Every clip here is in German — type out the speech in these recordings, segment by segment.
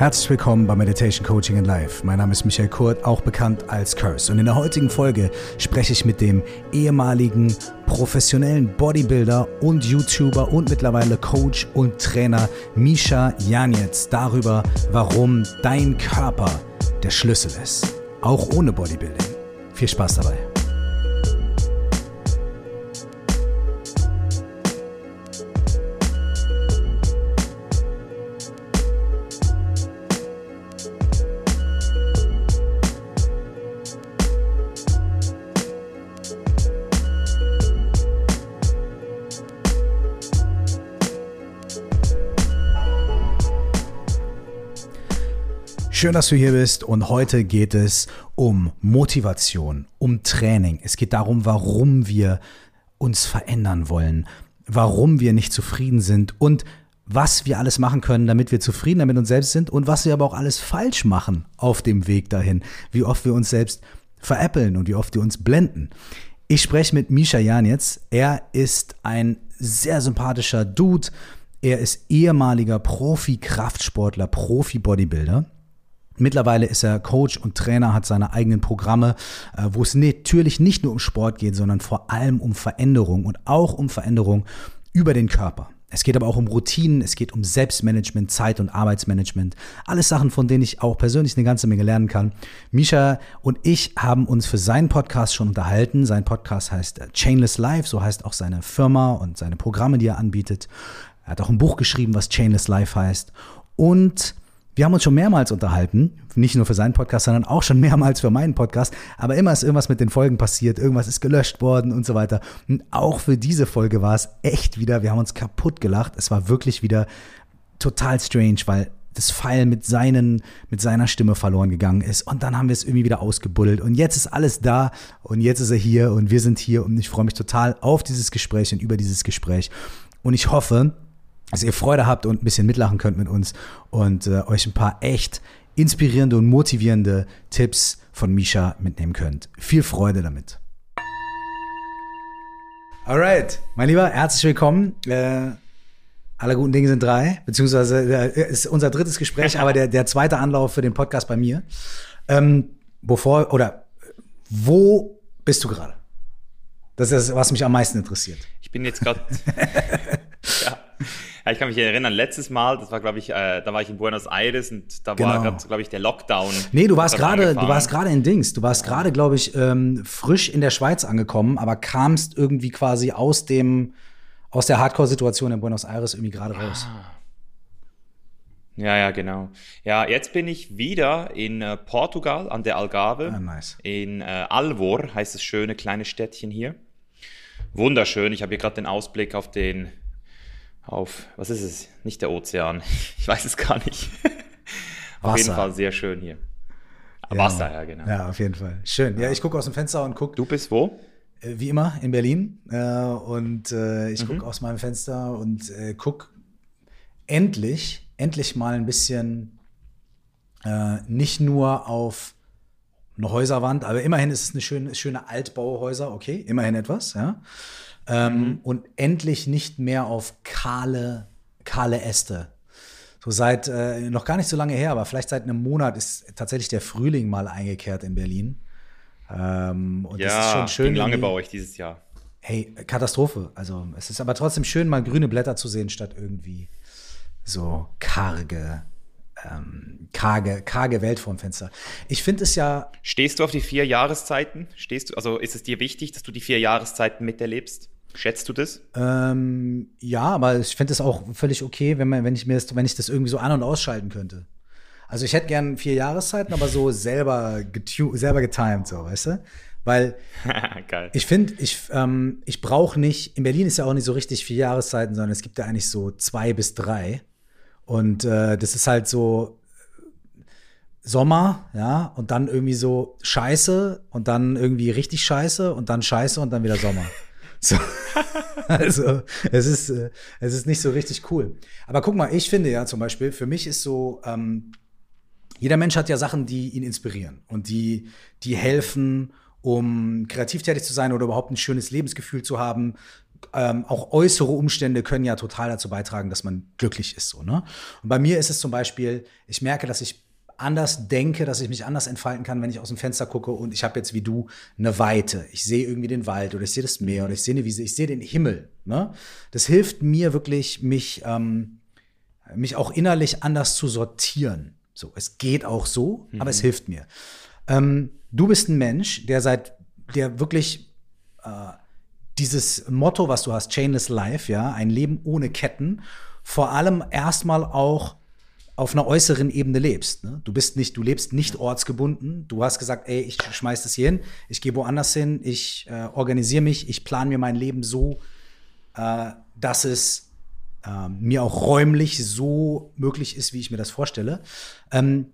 Herzlich willkommen bei Meditation Coaching in Life. Mein Name ist Michael Kurt, auch bekannt als Curse. Und in der heutigen Folge spreche ich mit dem ehemaligen professionellen Bodybuilder und YouTuber und mittlerweile Coach und Trainer Misha Janetz darüber, warum dein Körper der Schlüssel ist. Auch ohne Bodybuilding. Viel Spaß dabei. Schön, dass du hier bist und heute geht es um Motivation, um Training. Es geht darum, warum wir uns verändern wollen, warum wir nicht zufrieden sind und was wir alles machen können, damit wir zufrieden mit uns selbst sind und was wir aber auch alles falsch machen auf dem Weg dahin, wie oft wir uns selbst veräppeln und wie oft wir uns blenden. Ich spreche mit Misha Jan jetzt. Er ist ein sehr sympathischer Dude. Er ist ehemaliger Profi-Kraftsportler, Profi-Bodybuilder. Mittlerweile ist er Coach und Trainer, hat seine eigenen Programme, äh, wo es natürlich nicht nur um Sport geht, sondern vor allem um Veränderung und auch um Veränderung über den Körper. Es geht aber auch um Routinen, es geht um Selbstmanagement, Zeit- und Arbeitsmanagement. Alles Sachen, von denen ich auch persönlich eine ganze Menge lernen kann. Misha und ich haben uns für seinen Podcast schon unterhalten. Sein Podcast heißt äh, Chainless Life, so heißt auch seine Firma und seine Programme, die er anbietet. Er hat auch ein Buch geschrieben, was Chainless Life heißt. Und wir haben uns schon mehrmals unterhalten, nicht nur für seinen Podcast, sondern auch schon mehrmals für meinen Podcast. Aber immer ist irgendwas mit den Folgen passiert, irgendwas ist gelöscht worden und so weiter. Und auch für diese Folge war es echt wieder, wir haben uns kaputt gelacht. Es war wirklich wieder total strange, weil das Pfeil mit, seinen, mit seiner Stimme verloren gegangen ist. Und dann haben wir es irgendwie wieder ausgebuddelt. Und jetzt ist alles da und jetzt ist er hier und wir sind hier und ich freue mich total auf dieses Gespräch und über dieses Gespräch. Und ich hoffe, dass ihr Freude habt und ein bisschen mitlachen könnt mit uns und äh, euch ein paar echt inspirierende und motivierende Tipps von Misha mitnehmen könnt. Viel Freude damit. Alright, mein Lieber, herzlich willkommen. Äh, alle guten Dinge sind drei, beziehungsweise äh, ist unser drittes Gespräch, aber der, der zweite Anlauf für den Podcast bei mir. Ähm, bevor, oder wo bist du gerade? Das ist, was mich am meisten interessiert. Ich bin jetzt gerade. ja. Ja, ich kann mich erinnern, letztes Mal, das war, glaube ich, äh, da war ich in Buenos Aires und da genau. war glaube ich, der Lockdown. Nee, du warst gerade, du warst gerade in Dings. Du warst gerade, glaube ich, ähm, frisch in der Schweiz angekommen, aber kamst irgendwie quasi aus dem, aus der Hardcore-Situation in Buenos Aires irgendwie gerade raus. Ah. Ja, ja, genau. Ja, jetzt bin ich wieder in äh, Portugal an der Algarve. Ah, nice. In äh, Alvor heißt das schöne kleine Städtchen hier. Wunderschön. Ich habe hier gerade den Ausblick auf den auf, was ist es? Nicht der Ozean. Ich weiß es gar nicht. auf jeden Fall sehr schön hier. Ja. Wasser, ja, genau. Ja, auf jeden Fall. Schön. Ja, ich gucke aus dem Fenster und gucke. Du bist wo? Äh, wie immer in Berlin. Äh, und äh, ich mhm. gucke aus meinem Fenster und gucke endlich, endlich mal ein bisschen nicht nur auf eine Häuserwand, aber immerhin ist es eine schöne, schöne Altbauhäuser, okay, immerhin etwas, ja. Ähm, mhm. Und endlich nicht mehr auf kahle, kahle Äste. So seit äh, noch gar nicht so lange her, aber vielleicht seit einem Monat ist tatsächlich der Frühling mal eingekehrt in Berlin. Ähm, und ja, das ist schon schön. lange bei euch dieses Jahr. Hey, Katastrophe. Also es ist aber trotzdem schön, mal grüne Blätter zu sehen, statt irgendwie so karge, ähm, karge, karge Welt vorm Fenster. Ich finde es ja. Stehst du auf die vier Jahreszeiten? Stehst du, also ist es dir wichtig, dass du die vier Jahreszeiten miterlebst? Schätzt du das? Ähm, ja, aber ich finde es auch völlig okay, wenn, man, wenn, ich mir das, wenn ich das irgendwie so an- und ausschalten könnte. Also ich hätte gern vier Jahreszeiten, aber so selber, selber getimed, so, weißt du? Weil ich finde, ich, ähm, ich brauche nicht, in Berlin ist ja auch nicht so richtig vier Jahreszeiten, sondern es gibt ja eigentlich so zwei bis drei. Und äh, das ist halt so Sommer, ja, und dann irgendwie so Scheiße und dann irgendwie richtig Scheiße und dann Scheiße und dann wieder Sommer. So. also es ist, äh, es ist nicht so richtig cool. Aber guck mal, ich finde ja zum Beispiel, für mich ist so, ähm, jeder Mensch hat ja Sachen, die ihn inspirieren und die, die helfen, um kreativ tätig zu sein oder überhaupt ein schönes Lebensgefühl zu haben. ähm, auch äußere Umstände können ja total dazu beitragen, dass man glücklich ist. So, ne? Und bei mir ist es zum Beispiel, ich merke, dass ich anders denke, dass ich mich anders entfalten kann, wenn ich aus dem Fenster gucke und ich habe jetzt wie du eine Weite. Ich sehe irgendwie den Wald oder ich sehe das Meer oder ich sehe eine Wiese, ich sehe den Himmel. Ne? Das hilft mir wirklich, mich, ähm, mich auch innerlich anders zu sortieren. So, es geht auch so, mhm. aber es mhm. hilft mir. Ähm, du bist ein Mensch, der seit, der wirklich äh, dieses Motto, was du hast, Chainless Life, ja, ein Leben ohne Ketten, vor allem erstmal auch auf einer äußeren Ebene lebst. Ne? Du bist nicht, du lebst nicht ortsgebunden. Du hast gesagt, ey, ich schmeiß das hier hin, ich gehe woanders hin, ich äh, organisiere mich, ich plane mir mein Leben so, äh, dass es äh, mir auch räumlich so möglich ist, wie ich mir das vorstelle. Ähm,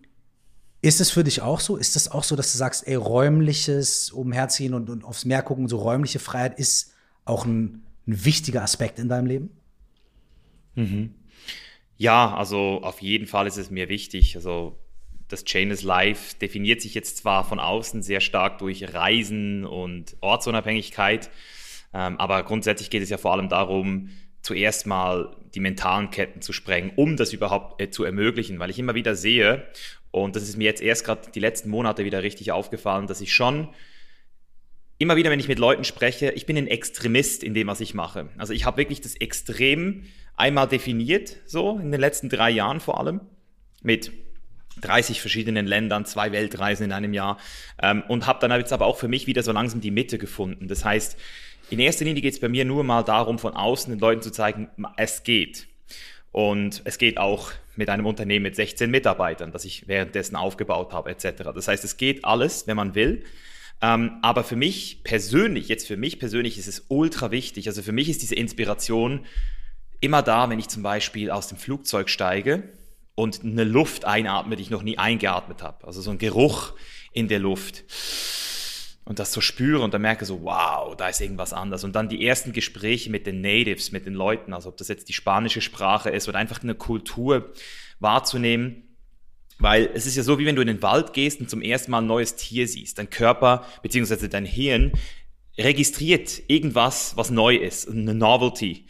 ist es für dich auch so? Ist es auch so, dass du sagst, ey, räumliches Umherziehen und, und aufs Meer gucken, so räumliche Freiheit ist auch ein, ein wichtiger Aspekt in deinem Leben? Mhm. Ja, also auf jeden Fall ist es mir wichtig. Also das Chainless Life definiert sich jetzt zwar von außen sehr stark durch Reisen und Ortsunabhängigkeit, ähm, aber grundsätzlich geht es ja vor allem darum, zuerst mal die mentalen Ketten zu sprengen, um das überhaupt äh, zu ermöglichen, weil ich immer wieder sehe, und das ist mir jetzt erst gerade die letzten Monate wieder richtig aufgefallen, dass ich schon immer wieder, wenn ich mit Leuten spreche, ich bin ein Extremist in dem, was ich mache. Also ich habe wirklich das Extrem einmal definiert, so in den letzten drei Jahren vor allem, mit 30 verschiedenen Ländern, zwei Weltreisen in einem Jahr ähm, und habe dann jetzt aber auch für mich wieder so langsam die Mitte gefunden. Das heißt, in erster Linie geht es bei mir nur mal darum, von außen den Leuten zu zeigen, es geht. Und es geht auch mit einem Unternehmen mit 16 Mitarbeitern, das ich währenddessen aufgebaut habe, etc. Das heißt, es geht alles, wenn man will. Ähm, aber für mich persönlich, jetzt für mich persönlich ist es ultra wichtig. Also für mich ist diese Inspiration immer da, wenn ich zum Beispiel aus dem Flugzeug steige und eine Luft einatme, die ich noch nie eingeatmet habe. Also so ein Geruch in der Luft. Und das so spüre und dann merke so, wow, da ist irgendwas anders. Und dann die ersten Gespräche mit den Natives, mit den Leuten, also ob das jetzt die spanische Sprache ist oder einfach eine Kultur wahrzunehmen. Weil es ist ja so, wie wenn du in den Wald gehst und zum ersten Mal ein neues Tier siehst. Dein Körper beziehungsweise dein Hirn registriert irgendwas, was neu ist, eine Novelty.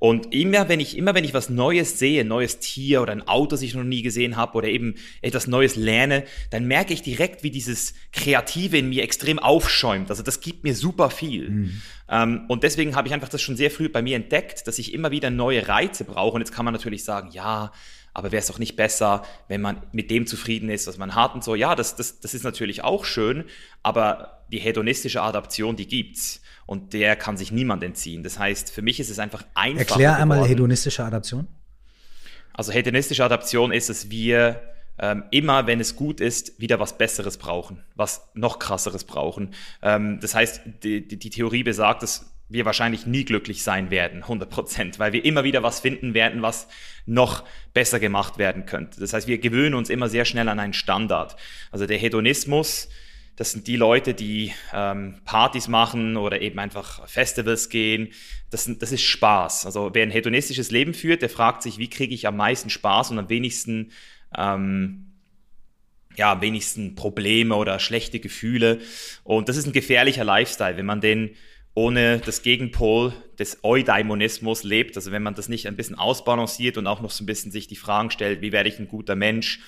Und immer wenn ich, immer wenn ich was Neues sehe, ein neues Tier oder ein Auto, das ich noch nie gesehen habe oder eben etwas Neues lerne, dann merke ich direkt, wie dieses Kreative in mir extrem aufschäumt. Also das gibt mir super viel. Mhm. Ähm, und deswegen habe ich einfach das schon sehr früh bei mir entdeckt, dass ich immer wieder neue Reize brauche. Und jetzt kann man natürlich sagen, ja, aber wäre es doch nicht besser, wenn man mit dem zufrieden ist, was man hat und so. Ja, das, das, das ist natürlich auch schön, aber die hedonistische Adaption, die gibt's und der kann sich niemand entziehen. Das heißt, für mich ist es einfach einfach. Erklär einmal geworden. hedonistische Adaption. Also hedonistische Adaption ist, dass wir ähm, immer, wenn es gut ist, wieder was Besseres brauchen, was noch krasseres brauchen. Ähm, das heißt, die, die, die Theorie besagt, dass wir wahrscheinlich nie glücklich sein werden, 100 Prozent, weil wir immer wieder was finden werden, was noch besser gemacht werden könnte. Das heißt, wir gewöhnen uns immer sehr schnell an einen Standard. Also der Hedonismus das sind die Leute, die ähm, Partys machen oder eben einfach Festivals gehen. Das, sind, das ist Spaß. Also wer ein hedonistisches Leben führt, der fragt sich, wie kriege ich am meisten Spaß und am wenigsten, ähm, ja, am wenigsten Probleme oder schlechte Gefühle. Und das ist ein gefährlicher Lifestyle, wenn man den ohne das Gegenpol des Eudaimonismus lebt. Also wenn man das nicht ein bisschen ausbalanciert und auch noch so ein bisschen sich die Fragen stellt, wie werde ich ein guter Mensch?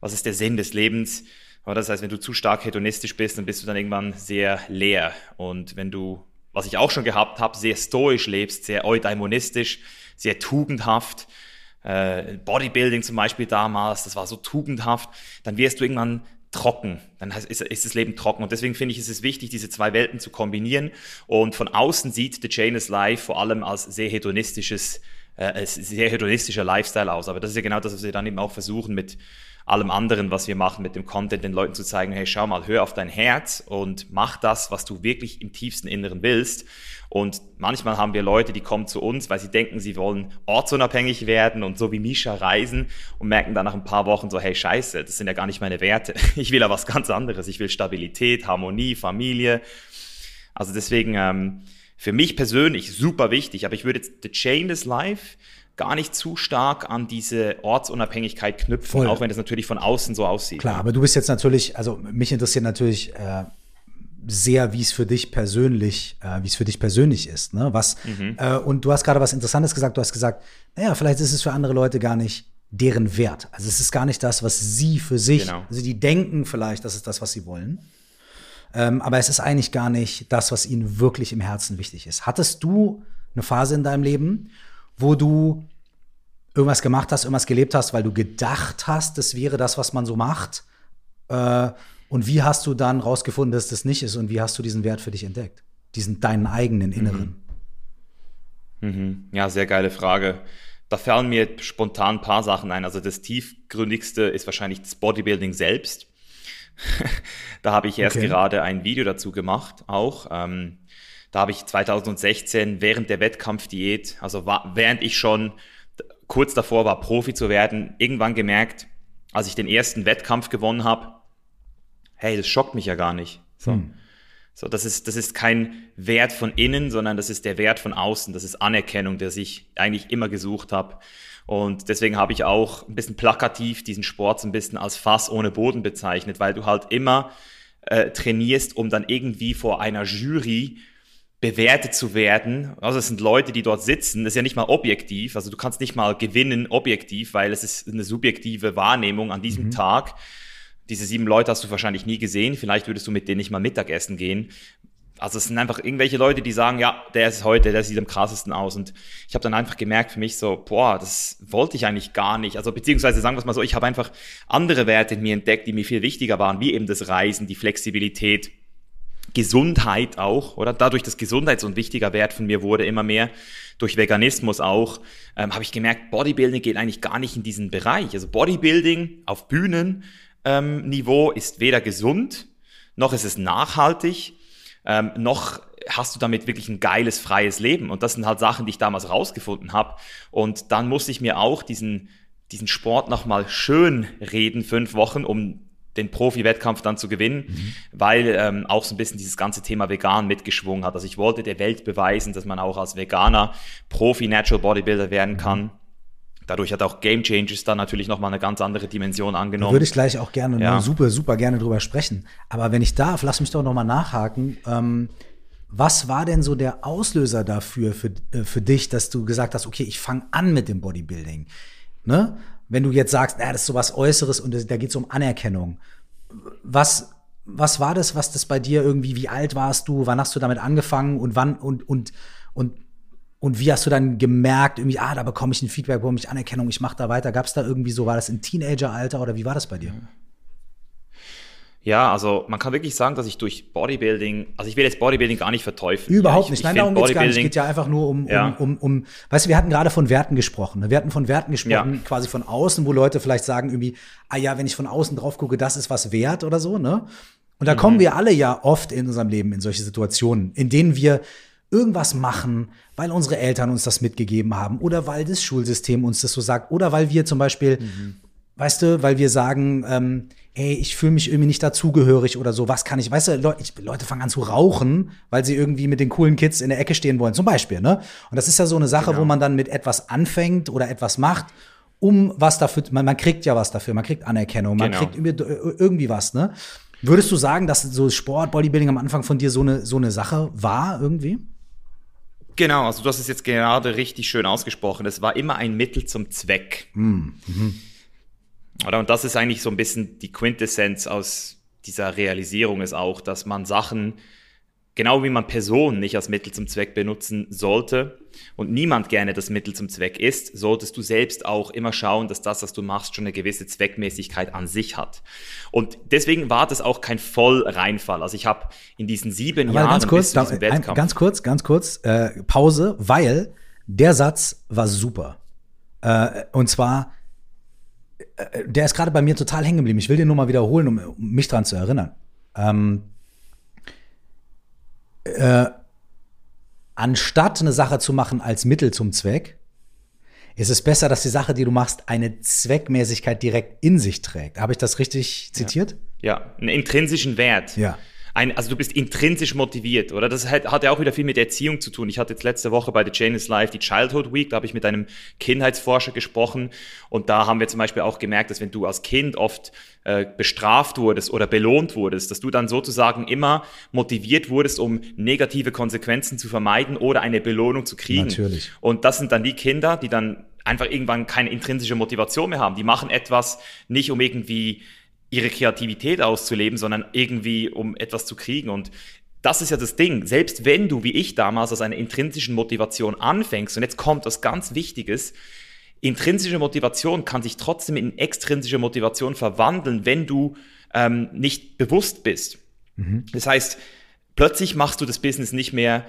Was ist der Sinn des Lebens? Aber das heißt, wenn du zu stark hedonistisch bist, dann bist du dann irgendwann sehr leer. Und wenn du, was ich auch schon gehabt habe, sehr stoisch lebst, sehr eudaimonistisch, sehr tugendhaft, äh, Bodybuilding zum Beispiel damals, das war so tugendhaft, dann wirst du irgendwann trocken. Dann ist, ist das Leben trocken. Und deswegen finde ich, ist es wichtig, diese zwei Welten zu kombinieren. Und von außen sieht The Chain is Life vor allem als sehr hedonistisches, äh, sehr hedonistischer Lifestyle aus. Aber das ist ja genau das, was wir dann eben auch versuchen mit allem anderen, was wir machen mit dem Content, den Leuten zu zeigen, hey, schau mal, hör auf dein Herz und mach das, was du wirklich im tiefsten Inneren willst. Und manchmal haben wir Leute, die kommen zu uns, weil sie denken, sie wollen ortsunabhängig werden und so wie Misha reisen und merken dann nach ein paar Wochen so, hey, scheiße, das sind ja gar nicht meine Werte. Ich will ja was ganz anderes. Ich will Stabilität, Harmonie, Familie. Also deswegen, ähm, für mich persönlich super wichtig, aber ich würde jetzt The Chain is Life gar nicht zu stark an diese Ortsunabhängigkeit knüpfen, Voll. auch wenn das natürlich von außen so aussieht. Klar, aber du bist jetzt natürlich, also mich interessiert natürlich, äh, sehr, wie es für dich persönlich, äh, wie es für dich persönlich ist. Ne? Was, mhm. äh, und du hast gerade was Interessantes gesagt, du hast gesagt, naja, vielleicht ist es für andere Leute gar nicht deren Wert. Also es ist gar nicht das, was sie für sich, genau. also die denken vielleicht, das ist das, was sie wollen. Ähm, aber es ist eigentlich gar nicht das, was ihnen wirklich im Herzen wichtig ist. Hattest du eine Phase in deinem Leben, wo du irgendwas gemacht hast, irgendwas gelebt hast, weil du gedacht hast, das wäre das, was man so macht? Äh, und wie hast du dann rausgefunden, dass das nicht ist? Und wie hast du diesen Wert für dich entdeckt? Diesen deinen eigenen inneren? Mhm. Mhm. Ja, sehr geile Frage. Da fallen mir spontan ein paar Sachen ein. Also das tiefgründigste ist wahrscheinlich das Bodybuilding selbst. da habe ich erst okay. gerade ein Video dazu gemacht, auch. Ähm, da habe ich 2016 während der Wettkampfdiät, also war, während ich schon kurz davor war, Profi zu werden, irgendwann gemerkt, als ich den ersten Wettkampf gewonnen habe, hey, das schockt mich ja gar nicht. So. Hm. So, das ist, das ist kein Wert von innen, sondern das ist der Wert von außen. Das ist Anerkennung, der ich eigentlich immer gesucht habe. Und deswegen habe ich auch ein bisschen plakativ diesen Sport so ein bisschen als Fass ohne Boden bezeichnet, weil du halt immer äh, trainierst, um dann irgendwie vor einer Jury bewertet zu werden. Also es sind Leute, die dort sitzen. Das ist ja nicht mal objektiv. Also du kannst nicht mal gewinnen objektiv, weil es ist eine subjektive Wahrnehmung an diesem mhm. Tag. Diese sieben Leute hast du wahrscheinlich nie gesehen. Vielleicht würdest du mit denen nicht mal Mittagessen gehen. Also es sind einfach irgendwelche Leute, die sagen, ja, der ist heute, der sieht am krassesten aus. Und ich habe dann einfach gemerkt für mich so, boah, das wollte ich eigentlich gar nicht. Also beziehungsweise sagen wir es mal so, ich habe einfach andere Werte in mir entdeckt, die mir viel wichtiger waren, wie eben das Reisen, die Flexibilität, Gesundheit auch, oder? Dadurch, dass Gesundheit so ein wichtiger Wert von mir wurde, immer mehr, durch Veganismus auch, ähm, habe ich gemerkt, Bodybuilding geht eigentlich gar nicht in diesen Bereich. Also Bodybuilding auf Bühnen ähm, ist weder gesund, noch ist es nachhaltig, ähm, noch hast du damit wirklich ein geiles, freies Leben. Und das sind halt Sachen, die ich damals rausgefunden habe. Und dann musste ich mir auch diesen, diesen Sport nochmal schön reden, fünf Wochen, um den Profi-Wettkampf dann zu gewinnen, mhm. weil ähm, auch so ein bisschen dieses ganze Thema vegan mitgeschwungen hat. Also ich wollte der Welt beweisen, dass man auch als Veganer Profi-Natural Bodybuilder werden kann. Mhm. Dadurch hat auch Game Changes dann natürlich nochmal eine ganz andere Dimension angenommen. Da würde ich gleich auch gerne, ja. super, super gerne drüber sprechen. Aber wenn ich darf, lass mich doch nochmal nachhaken. Ähm, was war denn so der Auslöser dafür, für, äh, für dich, dass du gesagt hast, okay, ich fange an mit dem Bodybuilding? Ne? Wenn du jetzt sagst, na, das ist sowas Äußeres und das, da geht es um Anerkennung. Was, was war das, was das bei dir irgendwie, wie alt warst du, wann hast du damit angefangen und wann und, und, und und wie hast du dann gemerkt, irgendwie, ah, da bekomme ich ein Feedback, bekomme ich Anerkennung, ich mache da weiter. Gab es da irgendwie so, war das im Teenageralter oder wie war das bei dir? Ja, also man kann wirklich sagen, dass ich durch Bodybuilding, also ich will jetzt Bodybuilding gar nicht verteufeln. Überhaupt ja, nicht. Nein, darum geht's gar nicht. Es geht ja einfach nur um, ja. um, um, um, weißt du, wir hatten gerade von Werten gesprochen. Ne? Wir hatten von Werten gesprochen, ja. quasi von außen, wo Leute vielleicht sagen irgendwie, ah ja, wenn ich von außen drauf gucke, das ist was wert oder so, ne? Und da mhm. kommen wir alle ja oft in unserem Leben in solche Situationen, in denen wir irgendwas machen, weil unsere Eltern uns das mitgegeben haben oder weil das Schulsystem uns das so sagt oder weil wir zum Beispiel, mhm. weißt du, weil wir sagen, ähm, ey, ich fühle mich irgendwie nicht dazugehörig oder so, was kann ich, weißt du, Leute, ich, Leute fangen an zu rauchen, weil sie irgendwie mit den coolen Kids in der Ecke stehen wollen, zum Beispiel, ne? Und das ist ja so eine Sache, genau. wo man dann mit etwas anfängt oder etwas macht, um was dafür, man, man kriegt ja was dafür, man kriegt Anerkennung, man genau. kriegt irgendwie, irgendwie was, ne? Würdest du sagen, dass so Sport, Bodybuilding am Anfang von dir so eine, so eine Sache war irgendwie? Genau, also du hast es jetzt gerade richtig schön ausgesprochen. Es war immer ein Mittel zum Zweck. Hm, mhm. Oder? Und das ist eigentlich so ein bisschen die Quintessenz aus dieser Realisierung ist auch, dass man Sachen genau wie man Personen nicht als Mittel zum Zweck benutzen sollte und niemand gerne das Mittel zum Zweck ist, solltest du selbst auch immer schauen, dass das, was du machst, schon eine gewisse Zweckmäßigkeit an sich hat. Und deswegen war das auch kein Vollreinfall. Also ich habe in diesen sieben Aber Jahren ganz kurz, da, ein, ganz kurz, ganz kurz äh, Pause, weil der Satz war super. Äh, und zwar der ist gerade bei mir total hängen geblieben. Ich will den nur mal wiederholen, um, um mich dran zu erinnern. Ähm, äh, anstatt eine Sache zu machen als Mittel zum Zweck, ist es besser, dass die Sache, die du machst, eine Zweckmäßigkeit direkt in sich trägt. Habe ich das richtig zitiert? Ja, ja einen intrinsischen Wert. Ja. Ein, also du bist intrinsisch motiviert, oder? Das hat, hat ja auch wieder viel mit Erziehung zu tun. Ich hatte jetzt letzte Woche bei The Chain is Life die Childhood Week, da habe ich mit einem Kindheitsforscher gesprochen und da haben wir zum Beispiel auch gemerkt, dass wenn du als Kind oft äh, bestraft wurdest oder belohnt wurdest, dass du dann sozusagen immer motiviert wurdest, um negative Konsequenzen zu vermeiden oder eine Belohnung zu kriegen. Natürlich. Und das sind dann die Kinder, die dann einfach irgendwann keine intrinsische Motivation mehr haben. Die machen etwas nicht, um irgendwie ihre Kreativität auszuleben, sondern irgendwie um etwas zu kriegen. Und das ist ja das Ding. Selbst wenn du, wie ich damals, aus einer intrinsischen Motivation anfängst, und jetzt kommt was ganz Wichtiges, intrinsische Motivation kann sich trotzdem in extrinsische Motivation verwandeln, wenn du ähm, nicht bewusst bist. Mhm. Das heißt, plötzlich machst du das Business nicht mehr,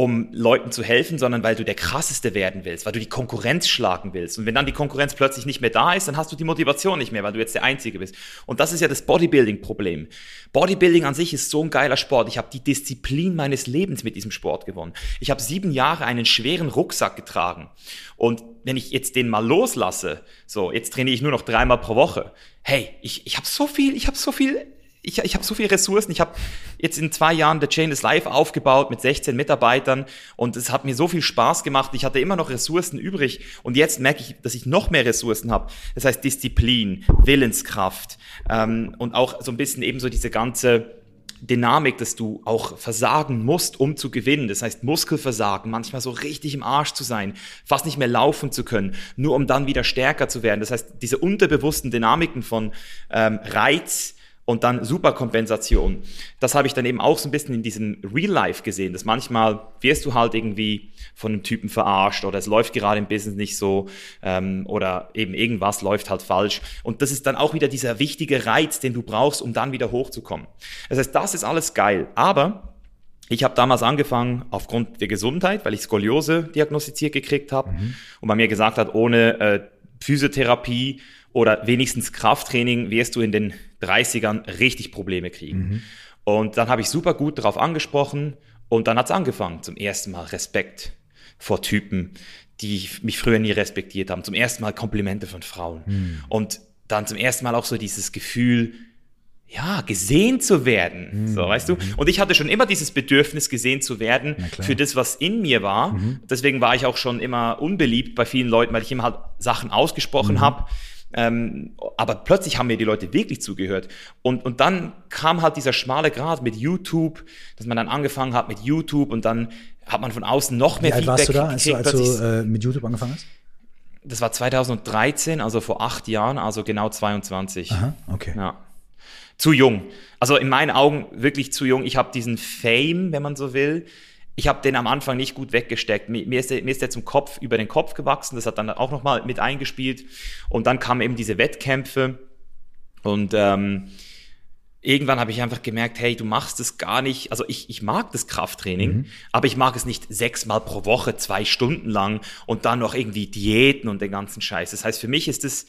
um Leuten zu helfen, sondern weil du der krasseste werden willst, weil du die Konkurrenz schlagen willst. Und wenn dann die Konkurrenz plötzlich nicht mehr da ist, dann hast du die Motivation nicht mehr, weil du jetzt der Einzige bist. Und das ist ja das Bodybuilding-Problem. Bodybuilding an sich ist so ein geiler Sport. Ich habe die Disziplin meines Lebens mit diesem Sport gewonnen. Ich habe sieben Jahre einen schweren Rucksack getragen. Und wenn ich jetzt den mal loslasse, so, jetzt trainiere ich nur noch dreimal pro Woche. Hey, ich, ich habe so viel, ich habe so viel ich, ich habe so viele Ressourcen. Ich habe jetzt in zwei Jahren The Chain is Live aufgebaut mit 16 Mitarbeitern und es hat mir so viel Spaß gemacht. Ich hatte immer noch Ressourcen übrig und jetzt merke ich, dass ich noch mehr Ressourcen habe. Das heißt Disziplin, Willenskraft ähm, und auch so ein bisschen eben so diese ganze Dynamik, dass du auch versagen musst, um zu gewinnen. Das heißt Muskelversagen, manchmal so richtig im Arsch zu sein, fast nicht mehr laufen zu können, nur um dann wieder stärker zu werden. Das heißt, diese unterbewussten Dynamiken von ähm, Reiz, und dann Superkompensation. Das habe ich dann eben auch so ein bisschen in diesem Real Life gesehen, dass manchmal wirst du halt irgendwie von einem Typen verarscht oder es läuft gerade im Business nicht so ähm, oder eben irgendwas läuft halt falsch. Und das ist dann auch wieder dieser wichtige Reiz, den du brauchst, um dann wieder hochzukommen. Das heißt, das ist alles geil. Aber ich habe damals angefangen aufgrund der Gesundheit, weil ich Skoliose diagnostiziert gekriegt habe mhm. und man mir gesagt hat, ohne äh, Physiotherapie oder wenigstens Krafttraining wirst du in den 30ern richtig Probleme kriegen. Mhm. Und dann habe ich super gut darauf angesprochen und dann hat es angefangen. Zum ersten Mal Respekt vor Typen, die mich früher nie respektiert haben. Zum ersten Mal Komplimente von Frauen. Mhm. Und dann zum ersten Mal auch so dieses Gefühl, ja, gesehen zu werden. Mhm. So, weißt du? Und ich hatte schon immer dieses Bedürfnis, gesehen zu werden für das, was in mir war. Mhm. Deswegen war ich auch schon immer unbeliebt bei vielen Leuten, weil ich immer halt Sachen ausgesprochen mhm. habe, ähm, aber plötzlich haben mir die Leute wirklich zugehört. Und, und dann kam halt dieser schmale Grad mit YouTube, dass man dann angefangen hat mit YouTube und dann hat man von außen noch mehr Wie alt Feedback warst du da, als du, als du äh, mit YouTube angefangen hast? Das war 2013, also vor acht Jahren, also genau 22. Aha, okay. Ja. Zu jung. Also in meinen Augen wirklich zu jung. Ich habe diesen Fame, wenn man so will, ich habe den am Anfang nicht gut weggesteckt. Mir, ist der, mir ist der zum Kopf über den Kopf gewachsen. Das hat dann auch nochmal mit eingespielt. Und dann kamen eben diese Wettkämpfe. Und ähm, irgendwann habe ich einfach gemerkt, hey, du machst es gar nicht. Also ich, ich mag das Krafttraining, mhm. aber ich mag es nicht sechsmal pro Woche, zwei Stunden lang und dann noch irgendwie Diäten und den ganzen Scheiß. Das heißt, für mich ist das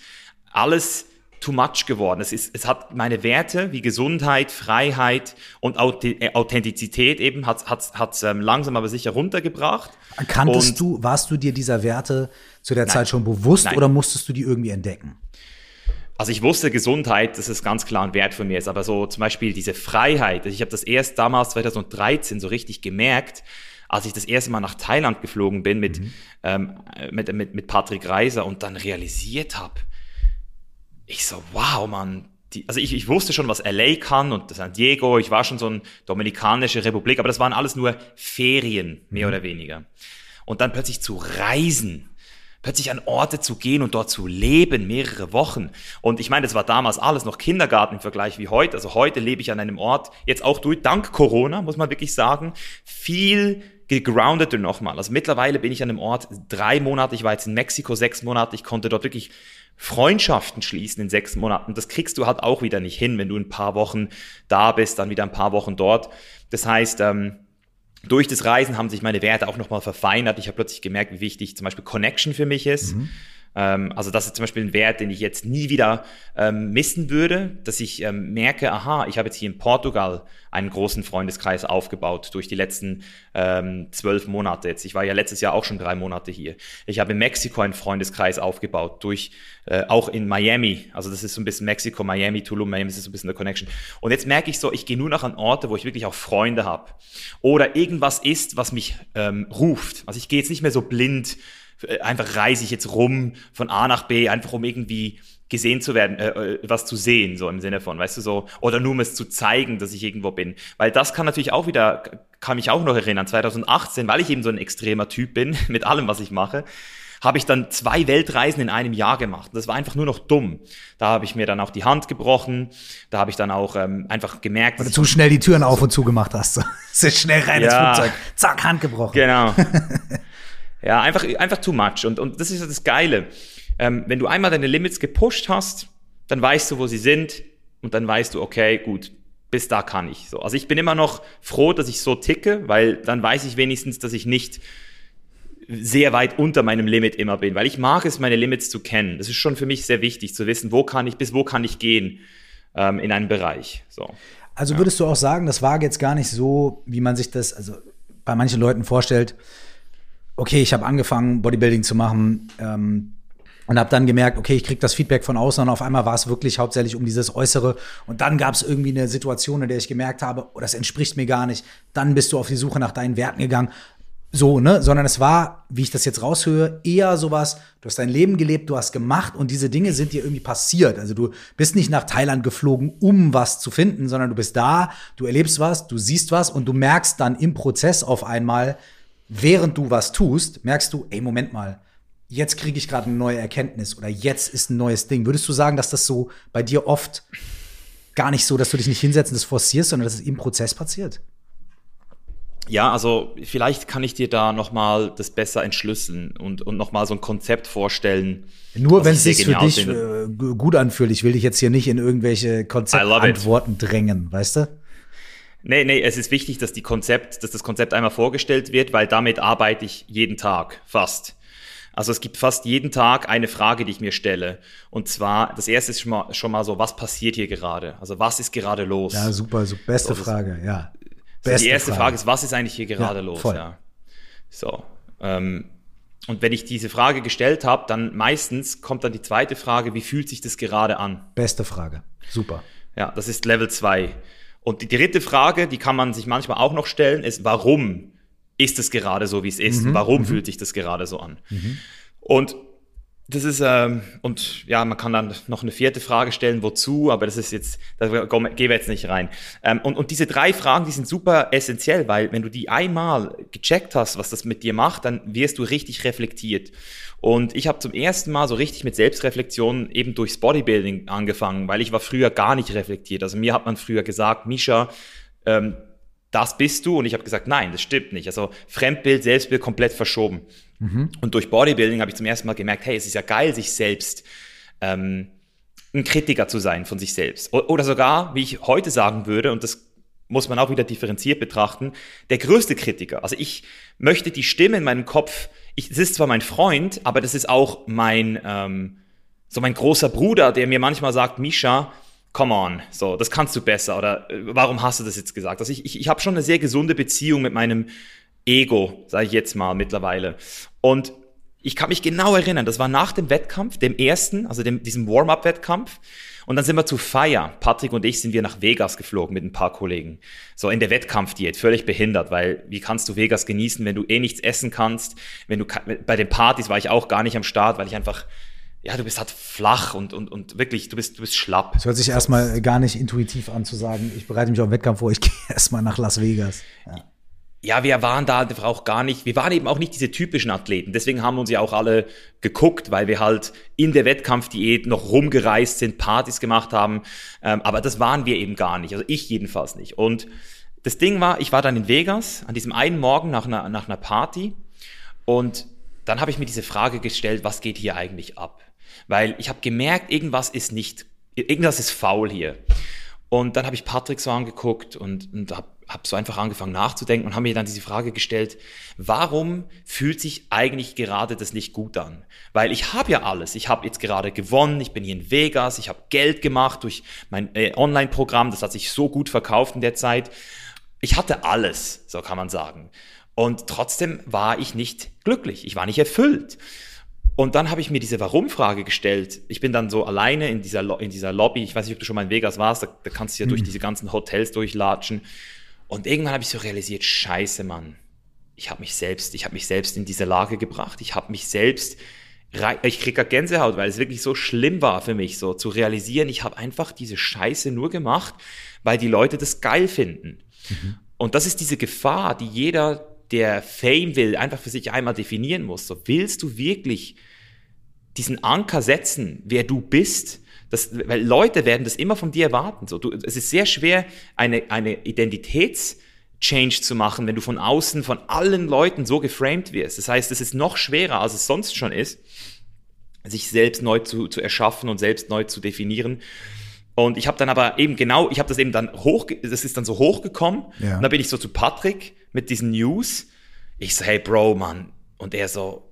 alles too much geworden. Es, ist, es hat meine Werte wie Gesundheit, Freiheit und äh, Authentizität eben hat hat's, hat's, ähm, langsam aber sicher runtergebracht. Kanntest du, warst du dir dieser Werte zu der nein, Zeit schon bewusst nein. oder musstest du die irgendwie entdecken? Also ich wusste Gesundheit, das ist ganz klar ein Wert von mir ist, aber so zum Beispiel diese Freiheit, ich habe das erst damals 2013 so richtig gemerkt, als ich das erste Mal nach Thailand geflogen bin mit, mhm. ähm, mit, mit, mit Patrick Reiser und dann realisiert habe, ich so, wow, Mann. Die, also ich, ich wusste schon, was LA kann und San Diego, ich war schon so eine Dominikanische Republik, aber das waren alles nur Ferien, mehr mhm. oder weniger. Und dann plötzlich zu reisen, plötzlich an Orte zu gehen und dort zu leben, mehrere Wochen. Und ich meine, das war damals alles noch Kindergarten im Vergleich wie heute. Also heute lebe ich an einem Ort, jetzt auch durch, dank Corona, muss man wirklich sagen, viel gegroundeter nochmal. Also mittlerweile bin ich an einem Ort drei Monate, ich war jetzt in Mexiko sechs Monate, ich konnte dort wirklich Freundschaften schließen in sechs Monaten. Das kriegst du halt auch wieder nicht hin, wenn du ein paar Wochen da bist, dann wieder ein paar Wochen dort. Das heißt, ähm, durch das Reisen haben sich meine Werte auch nochmal verfeinert. Ich habe plötzlich gemerkt, wie wichtig zum Beispiel Connection für mich ist. Mhm. Ähm, also das ist zum Beispiel ein Wert, den ich jetzt nie wieder ähm, missen würde, dass ich ähm, merke, aha, ich habe jetzt hier in Portugal einen großen Freundeskreis aufgebaut durch die letzten ähm, zwölf Monate jetzt. Ich war ja letztes Jahr auch schon drei Monate hier. Ich habe in Mexiko einen Freundeskreis aufgebaut durch äh, auch in Miami. Also das ist so ein bisschen Mexiko, Miami, Tulum, Miami, das ist so ein bisschen eine Connection. Und jetzt merke ich so, ich gehe nur noch an Orte, wo ich wirklich auch Freunde habe oder irgendwas ist, was mich ähm, ruft. Also ich gehe jetzt nicht mehr so blind einfach reise ich jetzt rum von A nach B, einfach um irgendwie gesehen zu werden, äh, äh, was zu sehen, so im Sinne von, weißt du, so, oder nur um es zu zeigen, dass ich irgendwo bin. Weil das kann natürlich auch wieder, kann mich auch noch erinnern, 2018, weil ich eben so ein extremer Typ bin, mit allem, was ich mache, habe ich dann zwei Weltreisen in einem Jahr gemacht. Das war einfach nur noch dumm. Da habe ich mir dann auch die Hand gebrochen. Da habe ich dann auch ähm, einfach gemerkt, weil du zu schnell die Türen auf und zu gemacht hast. Sehr schnell rein ins ja, Flugzeug. Zack, Hand gebrochen. Genau. Ja, einfach, einfach too much. Und, und das ist das Geile. Ähm, wenn du einmal deine Limits gepusht hast, dann weißt du, wo sie sind und dann weißt du, okay, gut, bis da kann ich. So. Also ich bin immer noch froh, dass ich so ticke, weil dann weiß ich wenigstens, dass ich nicht sehr weit unter meinem Limit immer bin, weil ich mag es, meine Limits zu kennen. Das ist schon für mich sehr wichtig zu wissen, wo kann ich, bis wo kann ich gehen ähm, in einem Bereich. So. Also würdest du auch sagen, das war jetzt gar nicht so, wie man sich das also bei manchen Leuten vorstellt, okay, ich habe angefangen, Bodybuilding zu machen ähm, und habe dann gemerkt, okay, ich kriege das Feedback von außen und auf einmal war es wirklich hauptsächlich um dieses Äußere. Und dann gab es irgendwie eine Situation, in der ich gemerkt habe, oh, das entspricht mir gar nicht. Dann bist du auf die Suche nach deinen Werten gegangen. So, ne? Sondern es war, wie ich das jetzt raushöre, eher sowas, du hast dein Leben gelebt, du hast gemacht und diese Dinge sind dir irgendwie passiert. Also du bist nicht nach Thailand geflogen, um was zu finden, sondern du bist da, du erlebst was, du siehst was und du merkst dann im Prozess auf einmal, während du was tust, merkst du, ey, Moment mal, jetzt kriege ich gerade eine neue Erkenntnis oder jetzt ist ein neues Ding. Würdest du sagen, dass das so bei dir oft gar nicht so, dass du dich nicht hinsetzt und das forcierst, sondern dass es im Prozess passiert? Ja, also vielleicht kann ich dir da noch mal das besser entschlüsseln und, und noch mal so ein Konzept vorstellen. Nur wenn es sich für dich finde. Äh, gut anfühlt. Ich will dich jetzt hier nicht in irgendwelche Konzeptantworten drängen, weißt du? Nee, nee, es ist wichtig, dass, die Konzept, dass das Konzept einmal vorgestellt wird, weil damit arbeite ich jeden Tag, fast. Also es gibt fast jeden Tag eine Frage, die ich mir stelle. Und zwar, das erste ist schon mal, schon mal so, was passiert hier gerade? Also was ist gerade los? Ja, super, so beste so, Frage, ja. Beste so die erste Frage. Frage. ist, was ist eigentlich hier gerade ja, los? Voll. Ja. So. Ähm, und wenn ich diese Frage gestellt habe, dann meistens kommt dann die zweite Frage, wie fühlt sich das gerade an? Beste Frage. Super. Ja, das ist Level 2. Und die dritte Frage, die kann man sich manchmal auch noch stellen, ist, warum ist es gerade so, wie es ist? Mhm. Warum mhm. fühlt sich das gerade so an? Mhm. Und das ist, ähm, und ja, man kann dann noch eine vierte Frage stellen, wozu, aber das ist jetzt, da gehen wir jetzt nicht rein. Ähm, und, und diese drei Fragen, die sind super essentiell, weil wenn du die einmal gecheckt hast, was das mit dir macht, dann wirst du richtig reflektiert. Und ich habe zum ersten Mal so richtig mit Selbstreflexion eben durchs Bodybuilding angefangen, weil ich war früher gar nicht reflektiert. Also mir hat man früher gesagt, Misha, ähm, das bist du. Und ich habe gesagt, nein, das stimmt nicht. Also Fremdbild, Selbstbild komplett verschoben. Mhm. Und durch Bodybuilding habe ich zum ersten Mal gemerkt, hey, es ist ja geil, sich selbst ähm, ein Kritiker zu sein von sich selbst. Oder sogar, wie ich heute sagen würde, und das muss man auch wieder differenziert betrachten, der größte Kritiker. Also ich möchte die Stimme in meinem Kopf, ich, es ist zwar mein Freund, aber das ist auch mein, ähm, so mein großer Bruder, der mir manchmal sagt, Misha, come on, so, das kannst du besser oder äh, warum hast du das jetzt gesagt? Also ich, ich, ich habe schon eine sehr gesunde Beziehung mit meinem Ego, sage ich jetzt mal mittlerweile. Und ich kann mich genau erinnern, das war nach dem Wettkampf, dem ersten, also dem, diesem Warm-up-Wettkampf. Und dann sind wir zu Feier. Patrick und ich sind wir nach Vegas geflogen mit ein paar Kollegen. So in der Wettkampfdiät, völlig behindert, weil wie kannst du Vegas genießen, wenn du eh nichts essen kannst? Wenn du bei den Partys war ich auch gar nicht am Start, weil ich einfach ja, du bist halt flach und, und, und wirklich, du bist, du bist schlapp. Es hört sich erstmal gar nicht intuitiv an zu sagen, ich bereite mich auf den Wettkampf vor, ich gehe erstmal nach Las Vegas. Ja ja, wir waren da auch gar nicht, wir waren eben auch nicht diese typischen Athleten. Deswegen haben uns ja auch alle geguckt, weil wir halt in der Wettkampfdiät noch rumgereist sind, Partys gemacht haben. Ähm, aber das waren wir eben gar nicht. Also ich jedenfalls nicht. Und das Ding war, ich war dann in Vegas an diesem einen Morgen nach einer, nach einer Party und dann habe ich mir diese Frage gestellt, was geht hier eigentlich ab? Weil ich habe gemerkt, irgendwas ist nicht, irgendwas ist faul hier. Und dann habe ich Patrick so angeguckt und, und habe habe so einfach angefangen nachzudenken und habe mir dann diese Frage gestellt, warum fühlt sich eigentlich gerade das nicht gut an? Weil ich habe ja alles. Ich habe jetzt gerade gewonnen, ich bin hier in Vegas, ich habe Geld gemacht durch mein äh, Online-Programm, das hat sich so gut verkauft in der Zeit. Ich hatte alles, so kann man sagen. Und trotzdem war ich nicht glücklich, ich war nicht erfüllt. Und dann habe ich mir diese Warum-Frage gestellt. Ich bin dann so alleine in dieser, in dieser Lobby. Ich weiß nicht, ob du schon mal in Vegas warst. Da, da kannst du ja mhm. durch diese ganzen Hotels durchlatschen. Und irgendwann habe ich so realisiert, scheiße, Mann. Ich habe mich selbst, ich habe mich selbst in diese Lage gebracht. Ich habe mich selbst, ich kriege Gänsehaut, weil es wirklich so schlimm war für mich, so zu realisieren, ich habe einfach diese Scheiße nur gemacht, weil die Leute das geil finden. Mhm. Und das ist diese Gefahr, die jeder der Fame will, einfach für sich einmal definieren muss. So, willst du wirklich diesen Anker setzen, wer du bist? Das, weil Leute werden das immer von dir erwarten. So, du, es ist sehr schwer, eine, eine Identitätschange zu machen, wenn du von außen von allen Leuten so geframed wirst. Das heißt, es ist noch schwerer, als es sonst schon ist, sich selbst neu zu, zu erschaffen und selbst neu zu definieren. Und ich habe dann aber eben genau, ich habe das eben dann hoch, das ist dann so hochgekommen. Ja. Und dann bin ich so zu Patrick mit diesen News. Ich so, hey Bro, Mann. Und er so,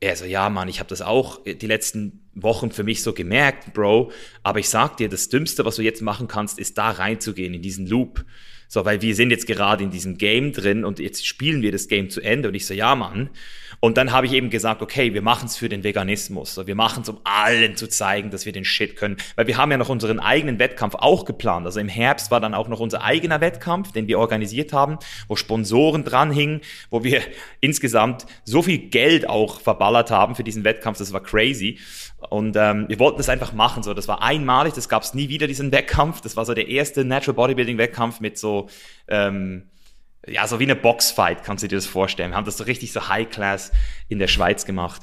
er so, ja, Mann, ich habe das auch die letzten Wochen für mich so gemerkt, Bro. Aber ich sag dir, das Dümmste, was du jetzt machen kannst, ist da reinzugehen in diesen Loop. So, weil wir sind jetzt gerade in diesem Game drin und jetzt spielen wir das Game zu Ende. Und ich so, ja, Mann. Und dann habe ich eben gesagt, okay, wir machen es für den Veganismus. So, wir machen es, um allen zu zeigen, dass wir den Shit können. Weil wir haben ja noch unseren eigenen Wettkampf auch geplant. Also im Herbst war dann auch noch unser eigener Wettkampf, den wir organisiert haben, wo Sponsoren dranhingen, wo wir insgesamt so viel Geld auch verballert haben für diesen Wettkampf. Das war crazy. Und ähm, wir wollten das einfach machen. So, das war einmalig, das gab es nie wieder, diesen Wettkampf. Das war so der erste Natural Bodybuilding-Wettkampf mit so ähm, ja, so wie eine Boxfight, kannst du dir das vorstellen. Wir haben das so richtig so High Class in der Schweiz gemacht.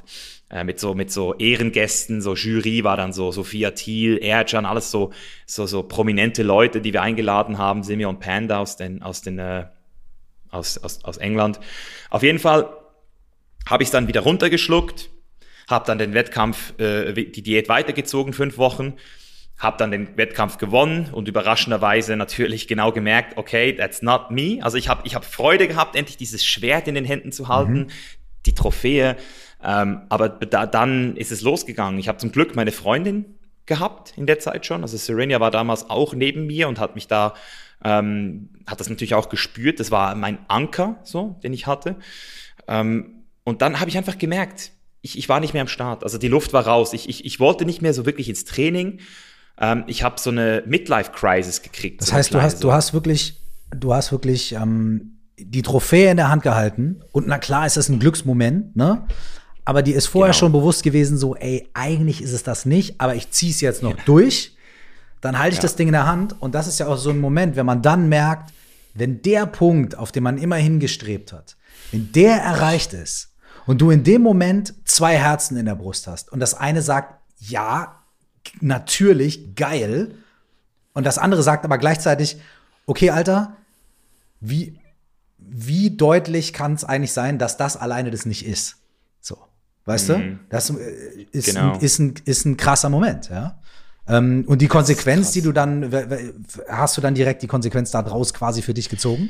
Äh, mit so, mit so Ehrengästen, so Jury war dann so Sophia Thiel, Ercan, alles so, so, so prominente Leute, die wir eingeladen haben, Simeon Panda aus den, aus den, äh, aus, aus, aus England. Auf jeden Fall habe ich dann wieder runtergeschluckt, habe dann den Wettkampf, äh, die Diät weitergezogen, fünf Wochen habe dann den Wettkampf gewonnen und überraschenderweise natürlich genau gemerkt, okay, that's not me. Also ich habe ich hab Freude gehabt, endlich dieses Schwert in den Händen zu halten, mhm. die Trophäe. Ähm, aber da, dann ist es losgegangen. Ich habe zum Glück meine Freundin gehabt in der Zeit schon. Also Serenia war damals auch neben mir und hat mich da, ähm, hat das natürlich auch gespürt. Das war mein Anker, so, den ich hatte. Ähm, und dann habe ich einfach gemerkt, ich, ich war nicht mehr am Start. Also die Luft war raus. Ich, ich, ich wollte nicht mehr so wirklich ins Training ähm, ich habe so eine Midlife-Crisis gekriegt. Das heißt, du hast, du hast wirklich, du hast wirklich ähm, die Trophäe in der Hand gehalten und na klar ist das ein Glücksmoment, ne? Aber die ist vorher genau. schon bewusst gewesen, so, ey, eigentlich ist es das nicht, aber ich zieh's jetzt noch ja. durch. Dann halte ich ja. das Ding in der Hand und das ist ja auch so ein Moment, wenn man dann merkt, wenn der Punkt, auf den man immer hingestrebt hat, wenn der erreicht ist und du in dem Moment zwei Herzen in der Brust hast und das eine sagt, ja, natürlich geil. Und das andere sagt aber gleichzeitig, okay, Alter, wie, wie deutlich kann es eigentlich sein, dass das alleine das nicht ist? So, weißt mhm. du? Das äh, ist, genau. ein, ist, ein, ist ein krasser Moment, ja. Ähm, und die Konsequenz, die du dann, hast du dann direkt die Konsequenz daraus quasi für dich gezogen?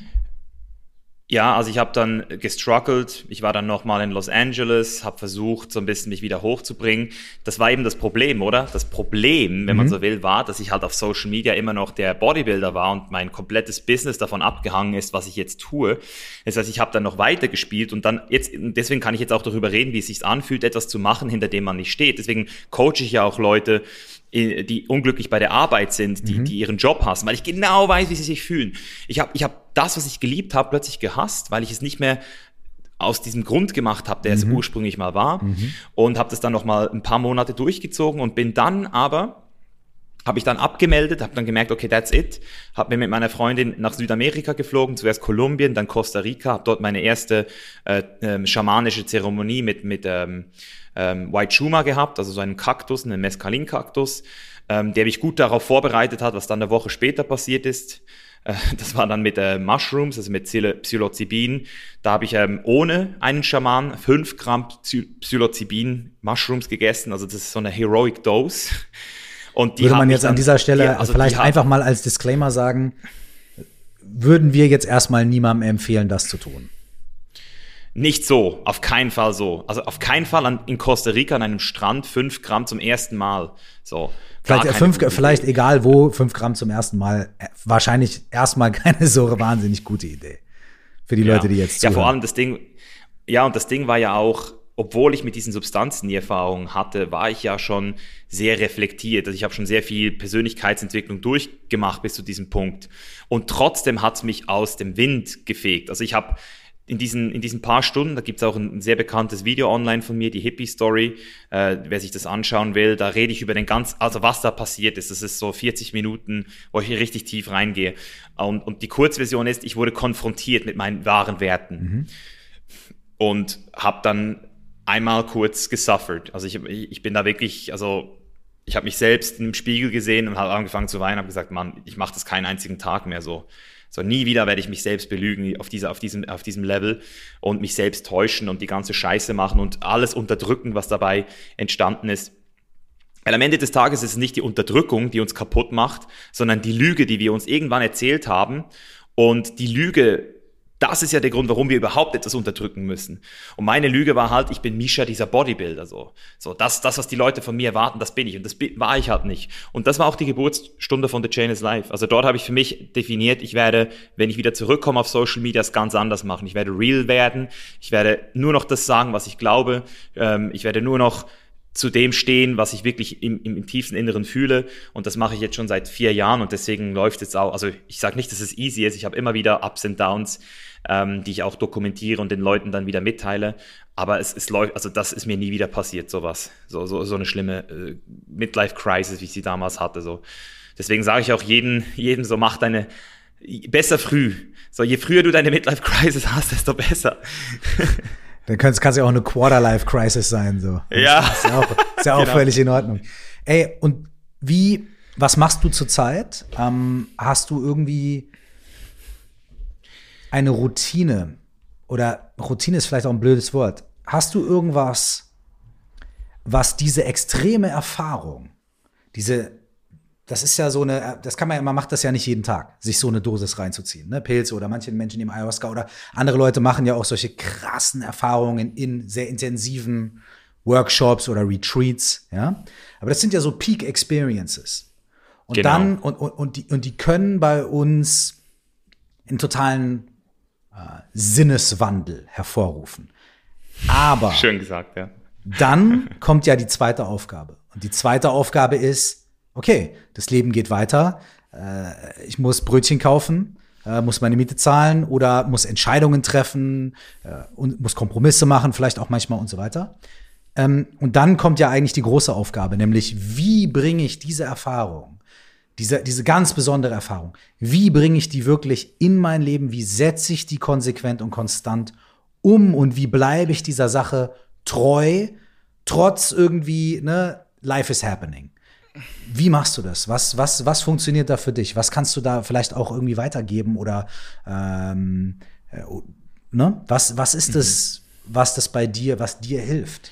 Ja, also ich habe dann gestruggelt. Ich war dann nochmal in Los Angeles, habe versucht, so ein bisschen mich wieder hochzubringen. Das war eben das Problem, oder? Das Problem, wenn mhm. man so will, war, dass ich halt auf Social Media immer noch der Bodybuilder war und mein komplettes Business davon abgehangen ist, was ich jetzt tue. Das heißt, ich habe dann noch weiter gespielt und dann jetzt, deswegen kann ich jetzt auch darüber reden, wie es sich anfühlt, etwas zu machen, hinter dem man nicht steht. Deswegen coache ich ja auch Leute, die unglücklich bei der Arbeit sind, die, mhm. die ihren Job hassen, weil ich genau weiß, wie sie sich fühlen. Ich habe ich hab das, was ich geliebt habe, plötzlich gehasst, weil ich es nicht mehr aus diesem Grund gemacht habe, der mhm. es ursprünglich mal war mhm. und habe das dann noch mal ein paar Monate durchgezogen und bin dann aber habe ich dann abgemeldet, habe dann gemerkt, okay, that's it. Habe mir mit meiner Freundin nach Südamerika geflogen, zuerst Kolumbien, dann Costa Rica, habe dort meine erste äh, äh, schamanische Zeremonie mit mit ähm, ähm, White Shuma gehabt, also so einen Kaktus, einen Mescalin-Kaktus, ähm, der mich gut darauf vorbereitet hat, was dann eine Woche später passiert ist. Äh, das war dann mit äh, Mushrooms, also mit Psilocybin. Da habe ich ähm, ohne einen Schaman fünf Gramm Psilocybin Mushrooms gegessen. Also das ist so eine Heroic Dose. Und die Würde man jetzt an dieser Stelle die, also vielleicht einfach mal als Disclaimer sagen, würden wir jetzt erstmal niemandem empfehlen, das zu tun. Nicht so, auf keinen Fall so. Also auf keinen Fall an, in Costa Rica an einem Strand fünf Gramm zum ersten Mal. So. Vielleicht, fünf, vielleicht egal wo, fünf Gramm zum ersten Mal. Äh, wahrscheinlich erstmal keine so wahnsinnig gute Idee. Für die Leute, die jetzt zuhören. Ja, vor allem das Ding, ja, und das Ding war ja auch, obwohl ich mit diesen Substanzen die Erfahrung hatte, war ich ja schon sehr reflektiert. Also ich habe schon sehr viel Persönlichkeitsentwicklung durchgemacht bis zu diesem Punkt. Und trotzdem hat es mich aus dem Wind gefegt. Also ich habe in diesen, in diesen paar Stunden, da gibt es auch ein, sehr bekanntes Video online von mir, die Hippie Story. Äh, wer sich das anschauen will, da rede ich über den ganz, also was da passiert ist. Das ist so 40 Minuten, wo ich richtig tief reingehe. Und, und die Kurzversion ist, ich wurde konfrontiert mit meinen wahren Werten. Mhm. Und habe dann einmal kurz gesuffert. Also ich, ich bin da wirklich, also ich habe mich selbst im Spiegel gesehen und habe angefangen zu weinen, habe gesagt, Mann, ich mache das keinen einzigen Tag mehr so. So nie wieder werde ich mich selbst belügen auf, dieser, auf, diesem, auf diesem Level und mich selbst täuschen und die ganze Scheiße machen und alles unterdrücken, was dabei entstanden ist. Weil am Ende des Tages ist es nicht die Unterdrückung, die uns kaputt macht, sondern die Lüge, die wir uns irgendwann erzählt haben. Und die Lüge das ist ja der Grund, warum wir überhaupt etwas unterdrücken müssen. Und meine Lüge war halt, ich bin Misha, dieser Bodybuilder. So, so das, das, was die Leute von mir erwarten, das bin ich. Und das war ich halt nicht. Und das war auch die Geburtsstunde von The Chain is Life. Also dort habe ich für mich definiert, ich werde, wenn ich wieder zurückkomme auf Social Media, es ganz anders machen. Ich werde real werden. Ich werde nur noch das sagen, was ich glaube. Ähm, ich werde nur noch zu dem stehen, was ich wirklich im, im, im, tiefsten Inneren fühle. Und das mache ich jetzt schon seit vier Jahren und deswegen läuft es auch. Also ich sage nicht, dass es easy ist. Ich habe immer wieder Ups und Downs ähm, die ich auch dokumentiere und den Leuten dann wieder mitteile. Aber es, es läuft, also das ist mir nie wieder passiert, sowas. So, so, so eine schlimme äh, Midlife-Crisis, wie ich sie damals hatte. So. Deswegen sage ich auch jeden, jedem so, mach deine, besser früh. So, je früher du deine Midlife-Crisis hast, desto besser. Dann kann es ja auch eine Quarter-Life-Crisis sein, so. Ja. Ist ja auch, ist ja auch genau. völlig in Ordnung. Ey, und wie, was machst du zurzeit? Ähm, hast du irgendwie eine Routine oder Routine ist vielleicht auch ein blödes Wort. Hast du irgendwas, was diese extreme Erfahrung, diese, das ist ja so eine, das kann man ja, man macht das ja nicht jeden Tag, sich so eine Dosis reinzuziehen, ne, Pilze oder manche Menschen nehmen Ayahuasca oder andere Leute machen ja auch solche krassen Erfahrungen in sehr intensiven Workshops oder Retreats, ja. Aber das sind ja so Peak Experiences. Und genau. dann, und, und, und, die, und die können bei uns einen totalen Sinneswandel hervorrufen. Aber schön gesagt, ja. Dann kommt ja die zweite Aufgabe. Und die zweite Aufgabe ist, okay, das Leben geht weiter. Äh, ich muss Brötchen kaufen, äh, muss meine Miete zahlen oder muss Entscheidungen treffen äh, und muss Kompromisse machen, vielleicht auch manchmal und so weiter. Ähm, und dann kommt ja eigentlich die große Aufgabe, nämlich wie bringe ich diese Erfahrung diese, diese ganz besondere Erfahrung. Wie bringe ich die wirklich in mein Leben? Wie setze ich die konsequent und konstant um? Und wie bleibe ich dieser Sache treu, trotz irgendwie, ne, life is happening? Wie machst du das? Was, was, was funktioniert da für dich? Was kannst du da vielleicht auch irgendwie weitergeben? Oder ähm, äh, ne? was, was ist mhm. das, was das bei dir, was dir hilft?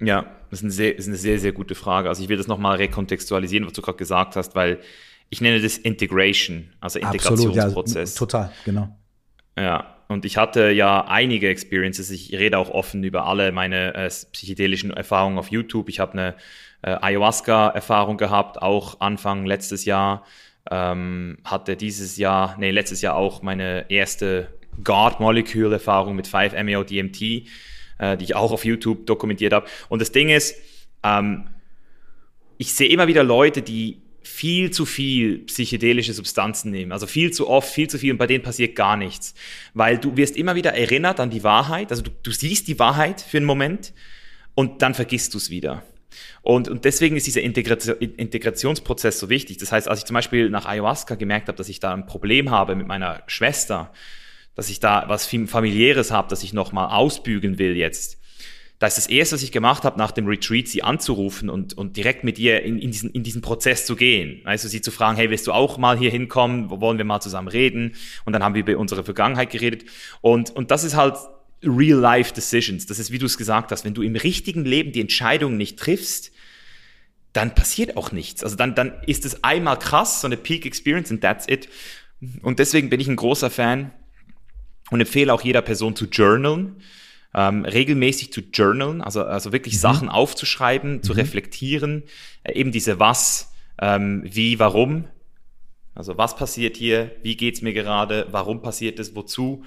Ja, das ist eine sehr, ist eine sehr, sehr gute Frage. Also ich will das nochmal rekontextualisieren, was du gerade gesagt hast, weil ich nenne das Integration, also Integrationsprozess. Absolut, ja, total, genau. Ja, und ich hatte ja einige Experiences. Ich rede auch offen über alle meine äh, psychedelischen Erfahrungen auf YouTube. Ich habe eine äh, Ayahuasca-Erfahrung gehabt, auch Anfang letztes Jahr. Ähm, hatte dieses Jahr, nee, letztes Jahr auch meine erste God-Molecule-Erfahrung mit 5-MeO-DMT äh, die ich auch auf YouTube dokumentiert habe. Und das Ding ist, ähm, ich sehe immer wieder Leute, die viel zu viel psychedelische Substanzen nehmen. Also viel zu oft, viel zu viel und bei denen passiert gar nichts. Weil du wirst immer wieder erinnert an die Wahrheit. Also du, du siehst die Wahrheit für einen Moment und dann vergisst du es wieder. Und, und deswegen ist dieser Integration, Integrationsprozess so wichtig. Das heißt, als ich zum Beispiel nach Ayahuasca gemerkt habe, dass ich da ein Problem habe mit meiner Schwester, dass ich da was familiäres habe, dass ich nochmal ausbügen will jetzt. Da ist das erste, was ich gemacht habe, nach dem Retreat, sie anzurufen und, und direkt mit ihr in, in, diesen, in diesen Prozess zu gehen. Also sie zu fragen, hey, willst du auch mal hier hinkommen? Wollen wir mal zusammen reden? Und dann haben wir über unsere Vergangenheit geredet. Und, und das ist halt Real-Life Decisions. Das ist, wie du es gesagt hast, wenn du im richtigen Leben die Entscheidung nicht triffst, dann passiert auch nichts. Also dann, dann ist es einmal krass, so eine Peak Experience and that's it Und deswegen bin ich ein großer Fan und empfehle auch jeder Person zu journalen, ähm, regelmäßig zu journalen, also, also wirklich mhm. Sachen aufzuschreiben, mhm. zu reflektieren, äh, eben diese was, ähm, wie, warum. Also was passiert hier, wie geht's mir gerade, warum passiert es, wozu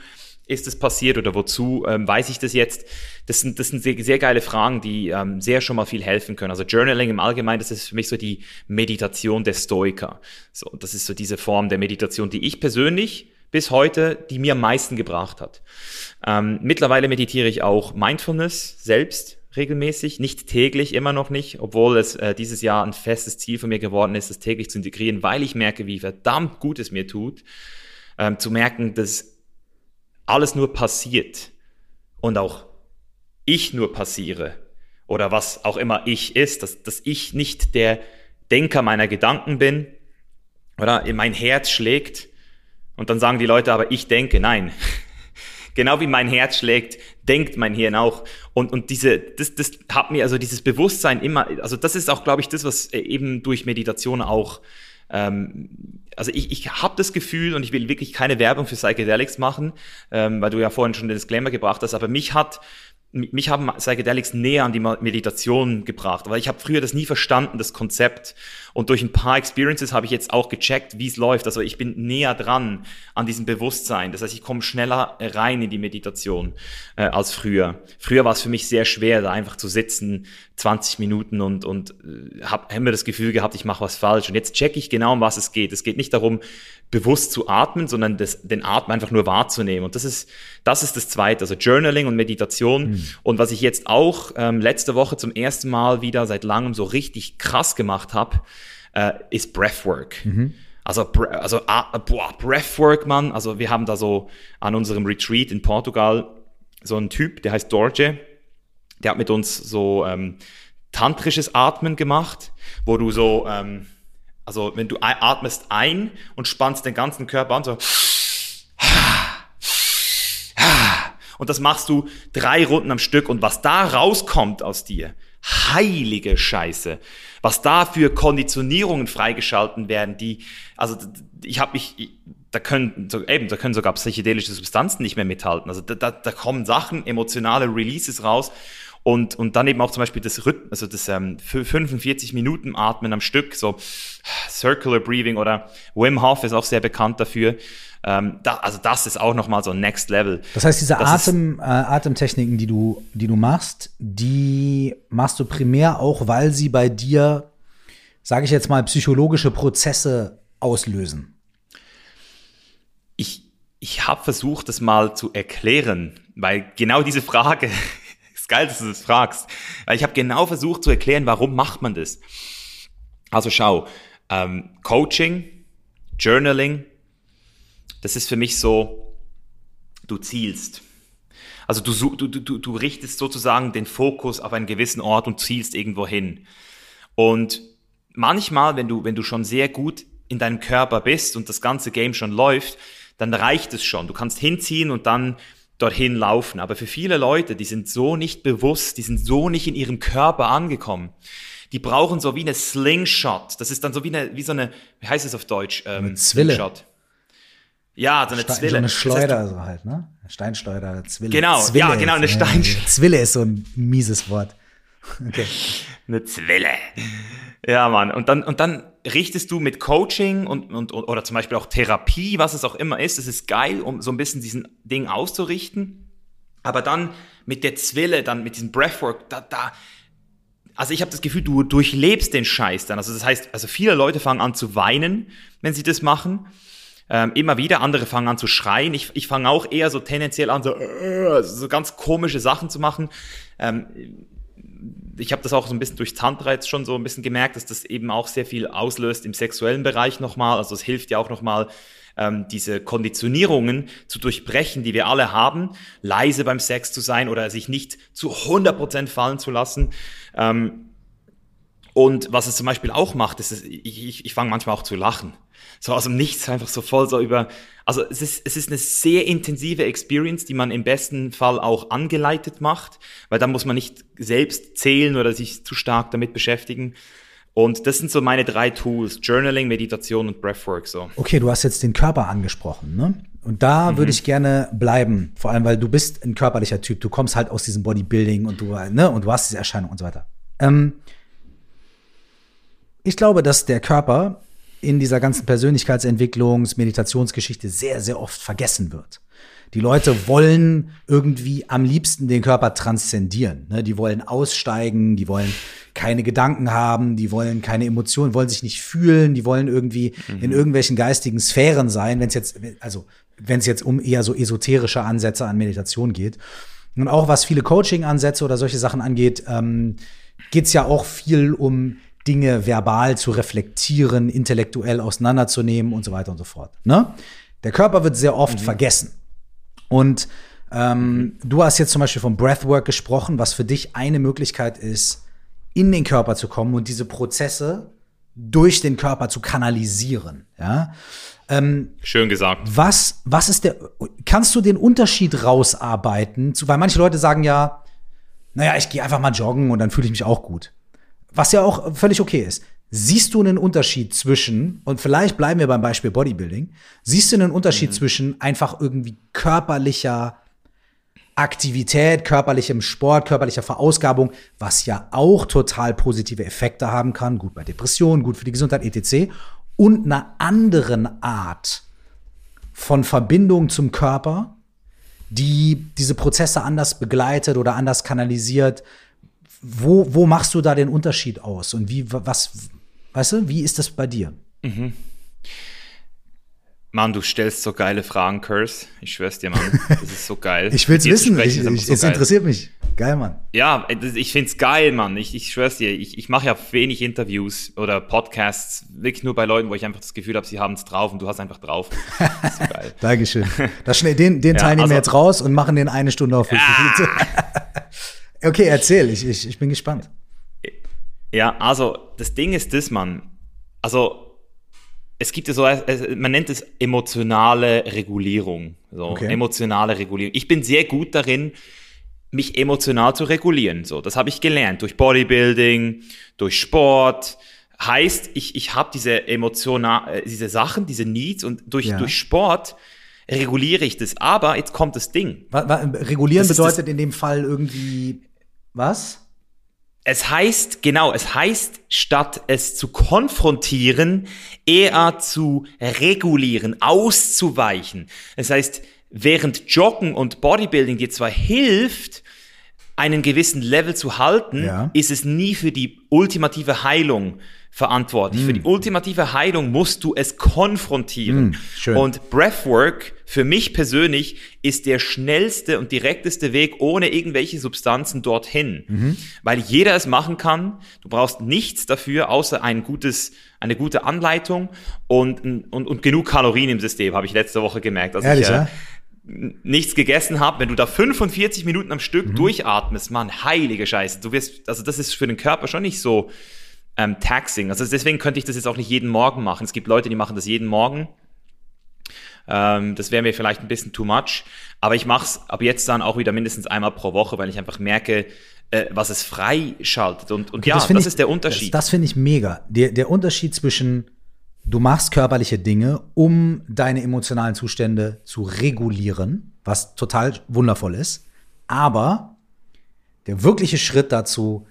ist es passiert oder wozu ähm, weiß ich das jetzt? Das sind, das sind sehr, sehr geile Fragen, die ähm, sehr schon mal viel helfen können. Also Journaling im Allgemeinen, das ist für mich so die Meditation der Stoiker. So, das ist so diese Form der Meditation, die ich persönlich bis heute, die mir am meisten gebracht hat. Ähm, mittlerweile meditiere ich auch Mindfulness selbst regelmäßig, nicht täglich, immer noch nicht, obwohl es äh, dieses Jahr ein festes Ziel von mir geworden ist, das täglich zu integrieren, weil ich merke, wie verdammt gut es mir tut, ähm, zu merken, dass alles nur passiert und auch ich nur passiere oder was auch immer ich ist, dass, dass ich nicht der Denker meiner Gedanken bin oder mein Herz schlägt und dann sagen die Leute aber, ich denke, nein. genau wie mein Herz schlägt, denkt mein Hirn auch. Und, und diese, das, das hat mir, also dieses Bewusstsein immer, also das ist auch, glaube ich, das, was eben durch Meditation auch ähm, also ich, ich habe das Gefühl und ich will wirklich keine Werbung für Psychedelics machen, ähm, weil du ja vorhin schon den Disclaimer gebracht hast, aber mich hat mich haben Psychedelics näher an die Meditation gebracht, weil ich habe früher das nie verstanden, das Konzept. Und durch ein paar Experiences habe ich jetzt auch gecheckt, wie es läuft. Also ich bin näher dran an diesem Bewusstsein. Das heißt, ich komme schneller rein in die Meditation äh, als früher. Früher war es für mich sehr schwer, da einfach zu sitzen, 20 Minuten und, und äh, habe hab mir das Gefühl gehabt, ich mache was falsch. Und jetzt checke ich genau, um was es geht. Es geht nicht darum, bewusst zu atmen, sondern das, den Atem einfach nur wahrzunehmen. Und das ist, das ist das Zweite, also Journaling und Meditation. Mhm. Und was ich jetzt auch ähm, letzte Woche zum ersten Mal wieder seit langem so richtig krass gemacht habe, äh, ist Breathwork. Mhm. Also, also ah, boah, Breathwork, Mann. Also wir haben da so an unserem Retreat in Portugal so einen Typ, der heißt Dorje. Der hat mit uns so ähm, tantrisches Atmen gemacht, wo du so ähm, also wenn du atmest ein und spannst den ganzen Körper an, so und das machst du drei Runden am Stück und was da rauskommt aus dir, heilige Scheiße, was da für Konditionierungen freigeschalten werden, die, also ich habe mich, da können, eben, da können sogar psychedelische Substanzen nicht mehr mithalten. Also da, da, da kommen Sachen, emotionale Releases raus und, und dann eben auch zum Beispiel das Rhythm, also das ähm, 45 Minuten Atmen am Stück, so Circular Breathing oder Wim Hof ist auch sehr bekannt dafür. Ähm, da, also das ist auch nochmal so Next Level. Das heißt, diese Atem, äh, Atemtechniken, die du, die du machst, die machst du primär auch, weil sie bei dir, sage ich jetzt mal, psychologische Prozesse auslösen. Ich, ich habe versucht, das mal zu erklären, weil genau diese Frage ist geil, dass du das fragst. Weil ich habe genau versucht zu erklären, warum macht man das. Also schau, ähm, Coaching, Journaling, das ist für mich so, du zielst. Also du, du, du, du richtest sozusagen den Fokus auf einen gewissen Ort und zielst irgendwo hin. Und manchmal, wenn du, wenn du schon sehr gut in deinem Körper bist und das ganze Game schon läuft, dann reicht es schon. Du kannst hinziehen und dann dorthin laufen. Aber für viele Leute, die sind so nicht bewusst, die sind so nicht in ihrem Körper angekommen. Die brauchen so wie eine Slingshot. Das ist dann so wie eine, wie so eine, wie heißt es auf Deutsch? Ähm, eine Zwille. Slingshot. Ja, so eine Stein, Zwille. So eine Schleuder das heißt, so halt, ne? Steinschleuder, Zwille. Genau, Zwille ja, genau, eine Steinschleuder. Zwille ist so ein mieses Wort. Okay. Eine Zwille. Ja, Mann. Und dann, und dann richtest du mit Coaching und, und, oder zum Beispiel auch Therapie, was es auch immer ist. Das ist geil, um so ein bisschen diesen Ding auszurichten. Aber dann mit der Zwille, dann mit diesem Breathwork, da, da, also ich habe das Gefühl, du durchlebst den Scheiß dann. Also das heißt, also viele Leute fangen an zu weinen, wenn sie das machen. Ähm, immer wieder, andere fangen an zu schreien. Ich, ich fange auch eher so tendenziell an, so, äh, so ganz komische Sachen zu machen. Ähm, ich habe das auch so ein bisschen durch Tantra jetzt schon so ein bisschen gemerkt, dass das eben auch sehr viel auslöst im sexuellen Bereich nochmal. Also es hilft ja auch nochmal, ähm, diese Konditionierungen zu durchbrechen, die wir alle haben, leise beim Sex zu sein oder sich nicht zu 100% fallen zu lassen. Ähm, und was es zum Beispiel auch macht, ist, ich, ich, ich fange manchmal auch zu lachen. So aus dem Nichts einfach so voll so über. Also es ist, es ist eine sehr intensive Experience, die man im besten Fall auch angeleitet macht, weil da muss man nicht selbst zählen oder sich zu stark damit beschäftigen. Und das sind so meine drei Tools: Journaling, Meditation und Breathwork. So. Okay, du hast jetzt den Körper angesprochen, ne? Und da mhm. würde ich gerne bleiben, vor allem, weil du bist ein körperlicher Typ. Du kommst halt aus diesem Bodybuilding und du, ne, und du hast diese Erscheinung und so weiter. Ähm, ich glaube, dass der Körper in dieser ganzen Persönlichkeitsentwicklungs-, Meditationsgeschichte sehr, sehr oft vergessen wird. Die Leute wollen irgendwie am liebsten den Körper transzendieren. Ne? Die wollen aussteigen, die wollen keine Gedanken haben, die wollen keine Emotionen, wollen sich nicht fühlen, die wollen irgendwie mhm. in irgendwelchen geistigen Sphären sein, wenn es jetzt, also wenn es jetzt um eher so esoterische Ansätze an Meditation geht. Und auch was viele Coaching-Ansätze oder solche Sachen angeht, ähm, geht es ja auch viel um Dinge verbal zu reflektieren, intellektuell auseinanderzunehmen und so weiter und so fort. Ne? Der Körper wird sehr oft mhm. vergessen. Und ähm, mhm. du hast jetzt zum Beispiel vom Breathwork gesprochen, was für dich eine Möglichkeit ist, in den Körper zu kommen und diese Prozesse durch den Körper zu kanalisieren. Ja? Ähm, Schön gesagt. Was, was ist der, kannst du den Unterschied rausarbeiten? Weil manche Leute sagen ja, naja, ich gehe einfach mal joggen und dann fühle ich mich auch gut. Was ja auch völlig okay ist. Siehst du einen Unterschied zwischen, und vielleicht bleiben wir beim Beispiel Bodybuilding, siehst du einen Unterschied mhm. zwischen einfach irgendwie körperlicher Aktivität, körperlichem Sport, körperlicher Verausgabung, was ja auch total positive Effekte haben kann, gut bei Depressionen, gut für die Gesundheit, etc., und einer anderen Art von Verbindung zum Körper, die diese Prozesse anders begleitet oder anders kanalisiert. Wo, wo machst du da den Unterschied aus? Und wie, was, Weißt du, wie ist das bei dir? Mhm. Mann, du stellst so geile Fragen, Curse. Ich schwör's dir, Mann. Das ist so geil. ich will's wissen. Ich, ich, so es geil. interessiert mich. Geil, Mann. Ja, ich find's geil, Mann. Ich, ich schwör's dir. Ich, ich mache ja wenig Interviews oder Podcasts, wirklich nur bei Leuten, wo ich einfach das Gefühl habe, sie haben's drauf und du hast einfach drauf. Das ist so geil. Dankeschön. Das schnell, den den ja, Teil nehmen also, wir jetzt raus und machen den eine Stunde auf. Ja. Okay, erzähl. Ich, ich, ich bin gespannt. Ja, also das Ding ist das, man. Also es gibt ja so, man nennt es emotionale Regulierung. So, okay. emotionale Regulierung. Ich bin sehr gut darin, mich emotional zu regulieren. So, das habe ich gelernt durch Bodybuilding, durch Sport. Heißt, ich, ich habe diese emotional, äh, diese Sachen, diese Needs und durch, ja. durch Sport reguliere ich das. Aber jetzt kommt das Ding. Was, was, regulieren das bedeutet in dem Fall irgendwie was? Es heißt, genau, es heißt, statt es zu konfrontieren, eher zu regulieren, auszuweichen. Das heißt, während Joggen und Bodybuilding dir zwar hilft, einen gewissen Level zu halten, ja. ist es nie für die ultimative Heilung verantwortlich. Mm. Für die ultimative Heilung musst du es konfrontieren. Mm, und Breathwork für mich persönlich ist der schnellste und direkteste Weg ohne irgendwelche Substanzen dorthin, mhm. weil jeder es machen kann. Du brauchst nichts dafür außer ein gutes, eine gute Anleitung und, und, und genug Kalorien im System, habe ich letzte Woche gemerkt. Also Ehrlich, ich, äh, ja? nichts gegessen habe, wenn du da 45 Minuten am Stück mhm. durchatmest, man, heilige Scheiße, du wirst, also das ist für den Körper schon nicht so ähm, taxing. Also deswegen könnte ich das jetzt auch nicht jeden Morgen machen. Es gibt Leute, die machen das jeden Morgen. Ähm, das wäre mir vielleicht ein bisschen too much. Aber ich mache es ab jetzt dann auch wieder mindestens einmal pro Woche, weil ich einfach merke, äh, was es freischaltet. Und, und okay, ja, das, das ich, ist der Unterschied. Das, das finde ich mega. Der, der Unterschied zwischen du machst körperliche Dinge, um deine emotionalen Zustände zu regulieren, was total wundervoll ist. Aber der wirkliche Schritt dazu,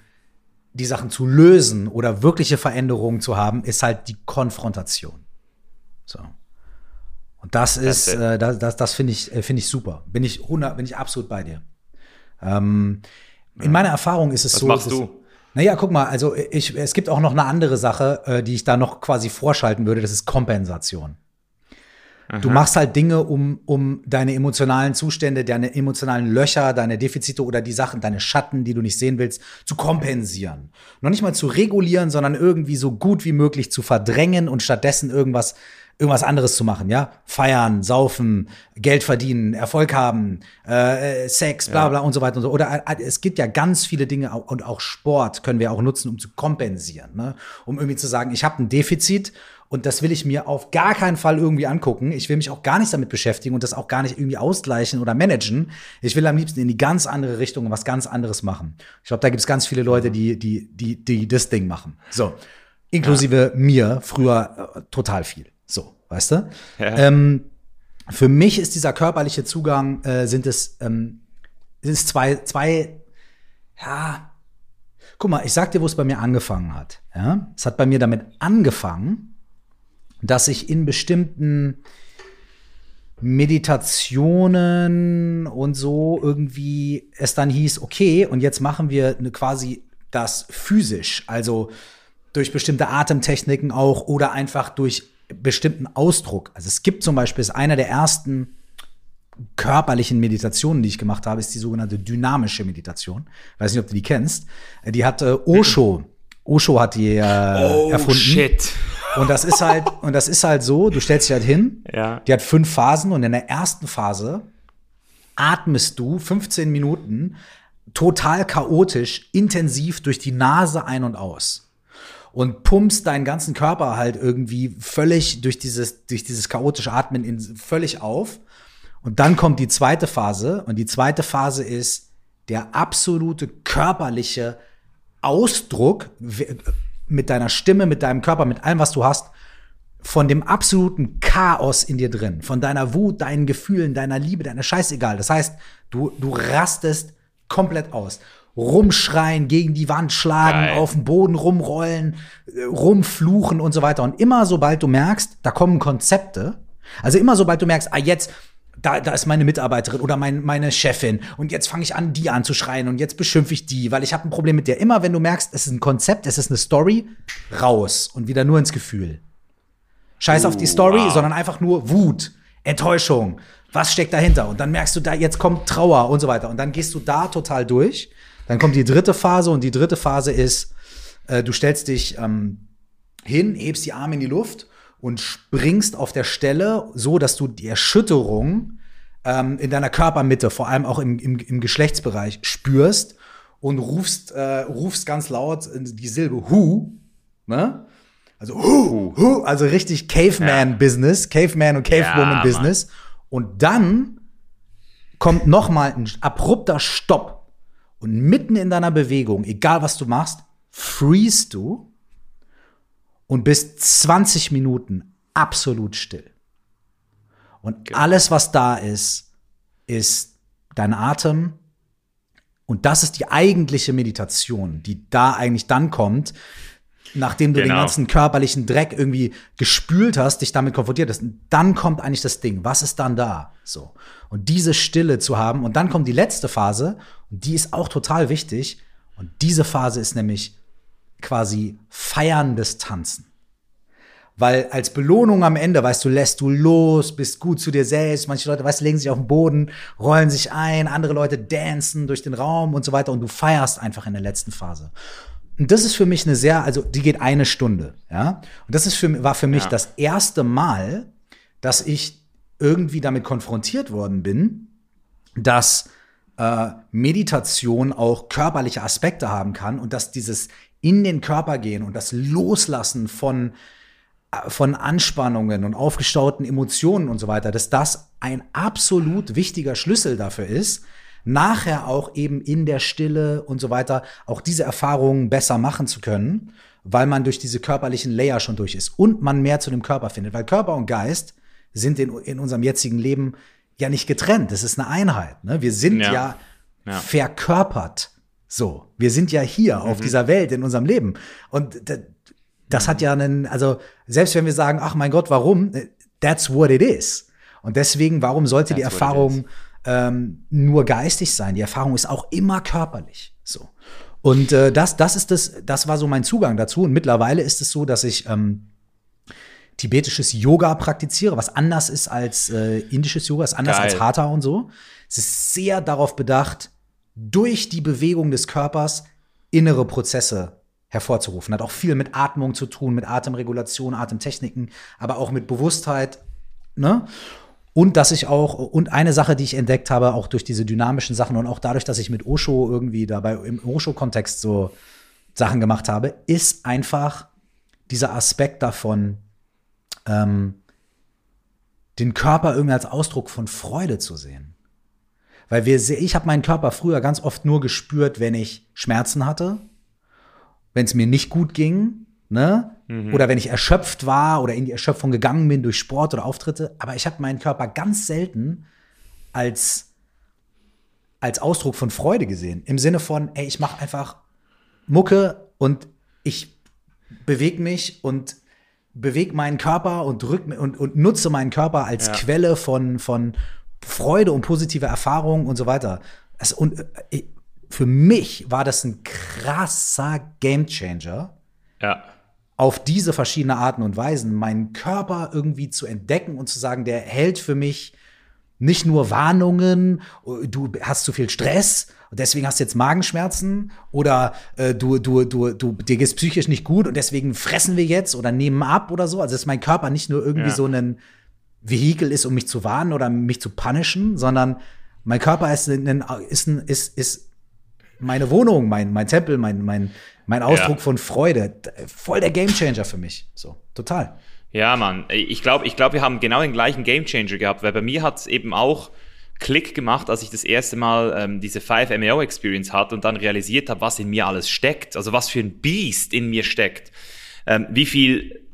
die Sachen zu lösen oder wirkliche Veränderungen zu haben, ist halt die Konfrontation. So. Und das ist, äh, das, das, das finde ich, äh, finde ich super. Bin ich 100, bin ich absolut bei dir. Ähm, in meiner Erfahrung ist es Was so. Was machst du? Naja, guck mal, also ich, es gibt auch noch eine andere Sache, äh, die ich da noch quasi vorschalten würde, das ist Kompensation. Aha. Du machst halt Dinge, um, um deine emotionalen Zustände, deine emotionalen Löcher, deine Defizite oder die Sachen, deine Schatten, die du nicht sehen willst, zu kompensieren. Noch nicht mal zu regulieren, sondern irgendwie so gut wie möglich zu verdrängen und stattdessen irgendwas irgendwas anderes zu machen, ja? Feiern, saufen, Geld verdienen, Erfolg haben, äh, Sex, bla bla ja. und so weiter und so. Oder äh, es gibt ja ganz viele Dinge und auch Sport können wir auch nutzen, um zu kompensieren, ne? Um irgendwie zu sagen, ich habe ein Defizit und das will ich mir auf gar keinen Fall irgendwie angucken. Ich will mich auch gar nicht damit beschäftigen und das auch gar nicht irgendwie ausgleichen oder managen. Ich will am liebsten in die ganz andere Richtung und was ganz anderes machen. Ich glaube, da gibt es ganz viele Leute, die, die, die, die das Ding machen. So. Inklusive ja. mir früher äh, total viel. So, weißt du? Ja. Ähm, für mich ist dieser körperliche Zugang, äh, sind es, ähm, sind es zwei, zwei, ja, guck mal, ich sag dir, wo es bei mir angefangen hat. Ja? Es hat bei mir damit angefangen, dass ich in bestimmten Meditationen und so irgendwie es dann hieß, okay, und jetzt machen wir eine quasi das physisch, also durch bestimmte Atemtechniken auch oder einfach durch bestimmten Ausdruck. Also es gibt zum Beispiel, ist einer der ersten körperlichen Meditationen, die ich gemacht habe, ist die sogenannte dynamische Meditation. Weiß nicht, ob du die kennst. Die hat äh, Osho. Osho hat die äh, oh, erfunden. Shit. Und das ist halt, und das ist halt so, du stellst dich halt hin, ja. die hat fünf Phasen und in der ersten Phase atmest du 15 Minuten total chaotisch, intensiv durch die Nase ein und aus. Und pumpst deinen ganzen Körper halt irgendwie völlig durch dieses, durch dieses chaotische Atmen in, völlig auf. Und dann kommt die zweite Phase. Und die zweite Phase ist der absolute körperliche Ausdruck mit deiner Stimme, mit deinem Körper, mit allem, was du hast, von dem absoluten Chaos in dir drin, von deiner Wut, deinen Gefühlen, deiner Liebe, deiner Scheißegal. Das heißt, du, du rastest komplett aus. Rumschreien, gegen die Wand schlagen, Geil. auf dem Boden rumrollen, äh, rumfluchen und so weiter. Und immer sobald du merkst, da kommen Konzepte, also immer sobald du merkst, ah, jetzt, da, da ist meine Mitarbeiterin oder mein, meine Chefin und jetzt fange ich an, die anzuschreien und jetzt beschimpfe ich die, weil ich habe ein Problem mit der. Immer wenn du merkst, es ist ein Konzept, es ist eine Story, raus und wieder nur ins Gefühl. Scheiß uh, auf die Story, wow. sondern einfach nur Wut, Enttäuschung. Was steckt dahinter? Und dann merkst du da, jetzt kommt Trauer und so weiter. Und dann gehst du da total durch. Dann kommt die dritte Phase und die dritte Phase ist, äh, du stellst dich ähm, hin, hebst die Arme in die Luft und springst auf der Stelle so, dass du die Erschütterung ähm, in deiner Körpermitte, vor allem auch im, im, im Geschlechtsbereich, spürst und rufst, äh, rufst ganz laut die Silbe Hu, ne? Also Hu, Hu, also richtig Caveman-Business, ja. Caveman- und Cavewoman-Business. Ja, und dann kommt noch mal ein abrupter Stopp. Und mitten in deiner Bewegung, egal was du machst, freest du und bist 20 Minuten absolut still. Und genau. alles, was da ist, ist dein Atem. Und das ist die eigentliche Meditation, die da eigentlich dann kommt, nachdem du genau. den ganzen körperlichen Dreck irgendwie gespült hast, dich damit konfrontiert hast. Und dann kommt eigentlich das Ding. Was ist dann da? So. Und diese Stille zu haben. Und dann kommt die letzte Phase. Und die ist auch total wichtig. Und diese Phase ist nämlich quasi feierndes Tanzen. Weil als Belohnung am Ende, weißt du, lässt du los, bist gut zu dir selbst. Manche Leute, weißt du, legen sich auf den Boden, rollen sich ein, andere Leute dancen durch den Raum und so weiter und du feierst einfach in der letzten Phase. Und das ist für mich eine sehr, also die geht eine Stunde, ja. Und das ist für, war für mich ja. das erste Mal, dass ich irgendwie damit konfrontiert worden bin, dass äh, Meditation auch körperliche Aspekte haben kann und dass dieses in den Körper gehen und das Loslassen von äh, von Anspannungen und aufgestauten Emotionen und so weiter, dass das ein absolut wichtiger Schlüssel dafür ist, nachher auch eben in der Stille und so weiter auch diese Erfahrungen besser machen zu können, weil man durch diese körperlichen Layer schon durch ist und man mehr zu dem Körper findet, weil Körper und Geist sind in, in unserem jetzigen Leben ja nicht getrennt, das ist eine Einheit. Ne? Wir sind ja, ja, ja. verkörpert. So, wir sind ja hier mhm. auf dieser Welt in unserem Leben. Und das hat ja einen, also selbst wenn wir sagen, ach mein Gott, warum? That's what it is. Und deswegen, warum sollte That's die Erfahrung ähm, nur geistig sein? Die Erfahrung ist auch immer körperlich. So. Und äh, das, das ist das, das war so mein Zugang dazu. Und mittlerweile ist es so, dass ich ähm, tibetisches Yoga praktiziere, was anders ist als äh, indisches Yoga, ist anders Geil. als Hatha und so. Es ist sehr darauf bedacht, durch die Bewegung des Körpers innere Prozesse hervorzurufen. Hat auch viel mit Atmung zu tun, mit Atemregulation, Atemtechniken, aber auch mit Bewusstheit. Ne? Und dass ich auch, und eine Sache, die ich entdeckt habe, auch durch diese dynamischen Sachen und auch dadurch, dass ich mit Osho irgendwie dabei im Osho-Kontext so Sachen gemacht habe, ist einfach dieser Aspekt davon, ähm, den Körper irgendwie als Ausdruck von Freude zu sehen. Weil wir, ich habe meinen Körper früher ganz oft nur gespürt, wenn ich Schmerzen hatte wenn es mir nicht gut ging, ne, mhm. oder wenn ich erschöpft war oder in die Erschöpfung gegangen bin durch Sport oder Auftritte. Aber ich habe meinen Körper ganz selten als, als Ausdruck von Freude gesehen. Im Sinne von, ey, ich mache einfach Mucke und ich bewege mich und bewege meinen Körper und, drück, und, und nutze meinen Körper als ja. Quelle von, von Freude und positive Erfahrungen und so weiter. Das, und äh, für mich war das ein krasser Gamechanger. Ja. Auf diese verschiedenen Arten und Weisen, meinen Körper irgendwie zu entdecken und zu sagen, der hält für mich nicht nur Warnungen, du hast zu viel Stress deswegen hast du jetzt Magenschmerzen oder äh, du, du, du, du, dir geht's psychisch nicht gut und deswegen fressen wir jetzt oder nehmen ab oder so. Also dass mein Körper nicht nur irgendwie ja. so ein Vehikel ist, um mich zu warnen oder mich zu punishen, sondern mein Körper ist, ein, ist, ein, ist, ist meine Wohnung, mein, mein Tempel, mein, mein, mein Ausdruck ja. von Freude. Voll der Gamechanger für mich. So, total. Ja, Mann. Ich glaube, ich glaub, wir haben genau den gleichen Gamechanger gehabt, weil bei mir hat es eben auch Klick gemacht, als ich das erste Mal ähm, diese 5MEO Experience hatte und dann realisiert habe, was in mir alles steckt. Also was für ein Biest in mir steckt. Ähm, wie viel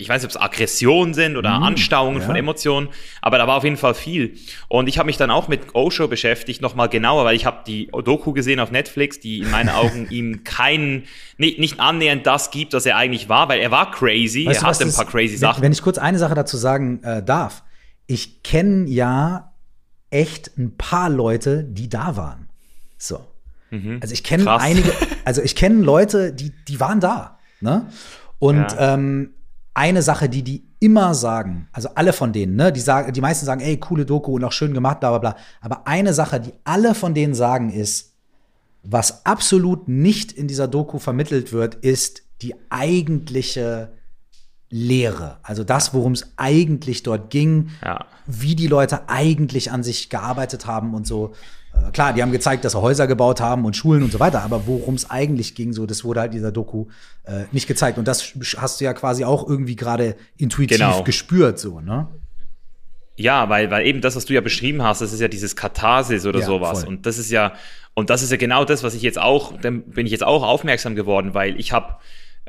ich weiß nicht, ob es Aggressionen sind oder mhm, Anstauungen ja. von Emotionen, aber da war auf jeden Fall viel. Und ich habe mich dann auch mit Osho beschäftigt, nochmal genauer, weil ich habe die Doku gesehen auf Netflix, die in meinen Augen ihm keinen, nicht, nicht annähernd das gibt, was er eigentlich war, weil er war crazy, weißt er hatte ein paar crazy wenn, Sachen. Wenn ich kurz eine Sache dazu sagen äh, darf, ich kenne ja echt ein paar Leute, die da waren. So. Mhm. Also ich kenne einige, also ich kenne Leute, die, die waren da. Ne? Und ja. ähm, eine Sache, die die immer sagen, also alle von denen, ne, die sagen, die meisten sagen, ey, coole Doku und auch schön gemacht, bla bla bla. Aber eine Sache, die alle von denen sagen, ist, was absolut nicht in dieser Doku vermittelt wird, ist die eigentliche Lehre. Also das, worum es eigentlich dort ging, ja. wie die Leute eigentlich an sich gearbeitet haben und so. Äh, klar, die haben gezeigt, dass sie Häuser gebaut haben und Schulen und so weiter, aber worum es eigentlich ging, so, das wurde halt dieser Doku äh, nicht gezeigt. Und das hast du ja quasi auch irgendwie gerade intuitiv genau. gespürt, so, ne? Ja, weil, weil eben das, was du ja beschrieben hast, das ist ja dieses Katharsis oder ja, sowas. Voll. Und das ist ja, und das ist ja genau das, was ich jetzt auch, dann bin ich jetzt auch aufmerksam geworden, weil ich habe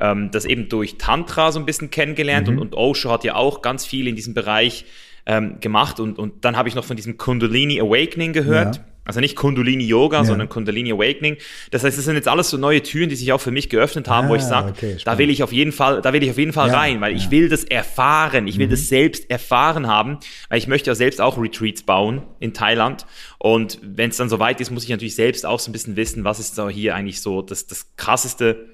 ähm, das eben durch Tantra so ein bisschen kennengelernt mhm. und, und Osho hat ja auch ganz viel in diesem Bereich ähm, gemacht und, und dann habe ich noch von diesem Kundalini Awakening gehört. Ja. Also nicht Kundalini Yoga, ja. sondern Kundalini Awakening. Das heißt, es sind jetzt alles so neue Türen, die sich auch für mich geöffnet haben, ah, wo ich ah, sage, okay, da will ich auf jeden Fall, da will ich auf jeden Fall ja, rein, weil ich will das erfahren, ich will mhm. das selbst erfahren haben, weil ich möchte ja selbst auch Retreats bauen in Thailand. Und wenn es dann soweit ist, muss ich natürlich selbst auch so ein bisschen wissen, was ist da hier eigentlich so das, das krasseste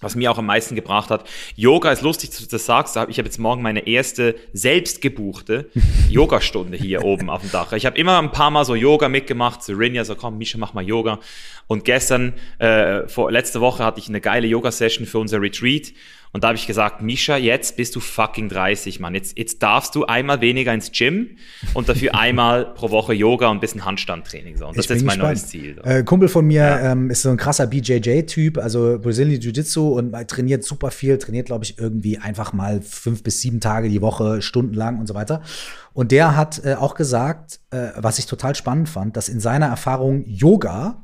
was mir auch am meisten gebracht hat. Yoga ist lustig, dass du das sagst. Ich habe jetzt morgen meine erste selbstgebuchte Yogastunde hier oben auf dem Dach. Ich habe immer ein paar Mal so Yoga mitgemacht. Serenia so, komm, Misha, mach mal Yoga. Und gestern, äh, vor, letzte Woche hatte ich eine geile Yoga-Session für unser Retreat. Und da habe ich gesagt, Misha, jetzt bist du fucking 30, Mann. Jetzt, jetzt darfst du einmal weniger ins Gym und dafür einmal pro Woche Yoga und ein bisschen Handstandtraining. So. Und das ist jetzt mein gespannt. neues Ziel. So. Äh, Kumpel von mir ja. ähm, ist so ein krasser BJJ-Typ, also Brazilian Jiu-Jitsu und trainiert super viel, trainiert, glaube ich, irgendwie einfach mal fünf bis sieben Tage die Woche, stundenlang und so weiter. Und der hat äh, auch gesagt, äh, was ich total spannend fand, dass in seiner Erfahrung Yoga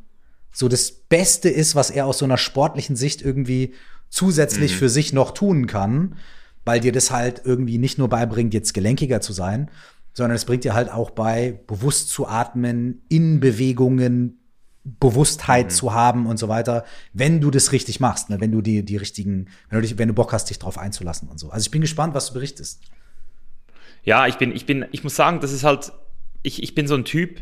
so das Beste ist, was er aus so einer sportlichen Sicht irgendwie zusätzlich mhm. für sich noch tun kann, weil dir das halt irgendwie nicht nur beibringt, jetzt gelenkiger zu sein, sondern es bringt dir halt auch bei, bewusst zu atmen, in Bewegungen Bewusstheit mhm. zu haben und so weiter, wenn du das richtig machst, ne? wenn du die, die richtigen, wenn du, dich, wenn du Bock hast, dich drauf einzulassen und so. Also ich bin gespannt, was du berichtest. Ja, ich bin, ich bin, ich muss sagen, das ist halt, ich, ich bin so ein Typ,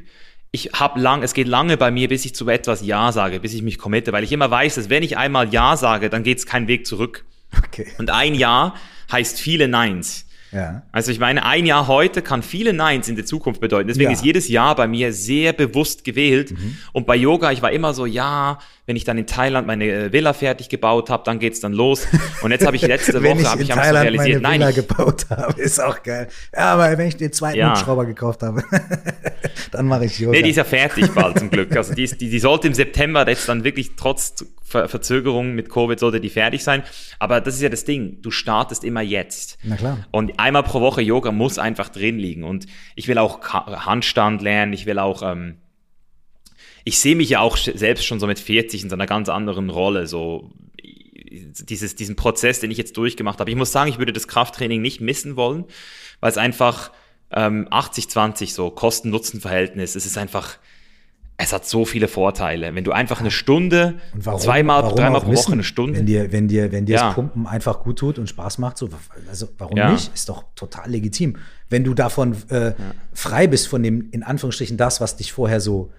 ich habe lang, es geht lange bei mir, bis ich zu etwas Ja sage, bis ich mich committe, weil ich immer weiß, dass wenn ich einmal Ja sage, dann geht es keinen Weg zurück. Okay. Und ein Ja heißt viele Neins. Ja. Also ich meine, ein Jahr heute kann viele Neins in der Zukunft bedeuten. Deswegen ja. ist jedes Jahr bei mir sehr bewusst gewählt. Mhm. Und bei Yoga, ich war immer so, ja, wenn ich dann in Thailand meine äh, Villa fertig gebaut habe, dann geht's dann los. Und jetzt habe ich letzte Woche ich ich Thailand so realisiert, meine Villa nein, ich, gebaut habe, ist auch geil. Ja, aber wenn ich den zweiten ja. Hubschrauber gekauft habe, dann mache ich Yoga. Nee, die ist ja fertig bald zum Glück. Also die, ist, die, die sollte im September jetzt dann wirklich trotz Ver Verzögerung mit Covid sollte die fertig sein. Aber das ist ja das Ding. Du startest immer jetzt. Na klar. Und einmal pro Woche Yoga muss einfach drin liegen. Und ich will auch Handstand lernen. Ich will auch ähm, ich sehe mich ja auch selbst schon so mit 40 in so einer ganz anderen Rolle. So, dieses, diesen Prozess, den ich jetzt durchgemacht habe. Ich muss sagen, ich würde das Krafttraining nicht missen wollen, weil es einfach ähm, 80-20 so Kosten-Nutzen-Verhältnis, es ist einfach, es hat so viele Vorteile. Wenn du einfach eine Stunde, warum, zweimal, warum dreimal pro Woche eine Stunde. Wenn dir, wenn dir, wenn dir ja. das Pumpen einfach gut tut und Spaß macht, so, also warum ja. nicht? Ist doch total legitim. Wenn du davon äh, ja. frei bist von dem, in Anführungsstrichen, das, was dich vorher so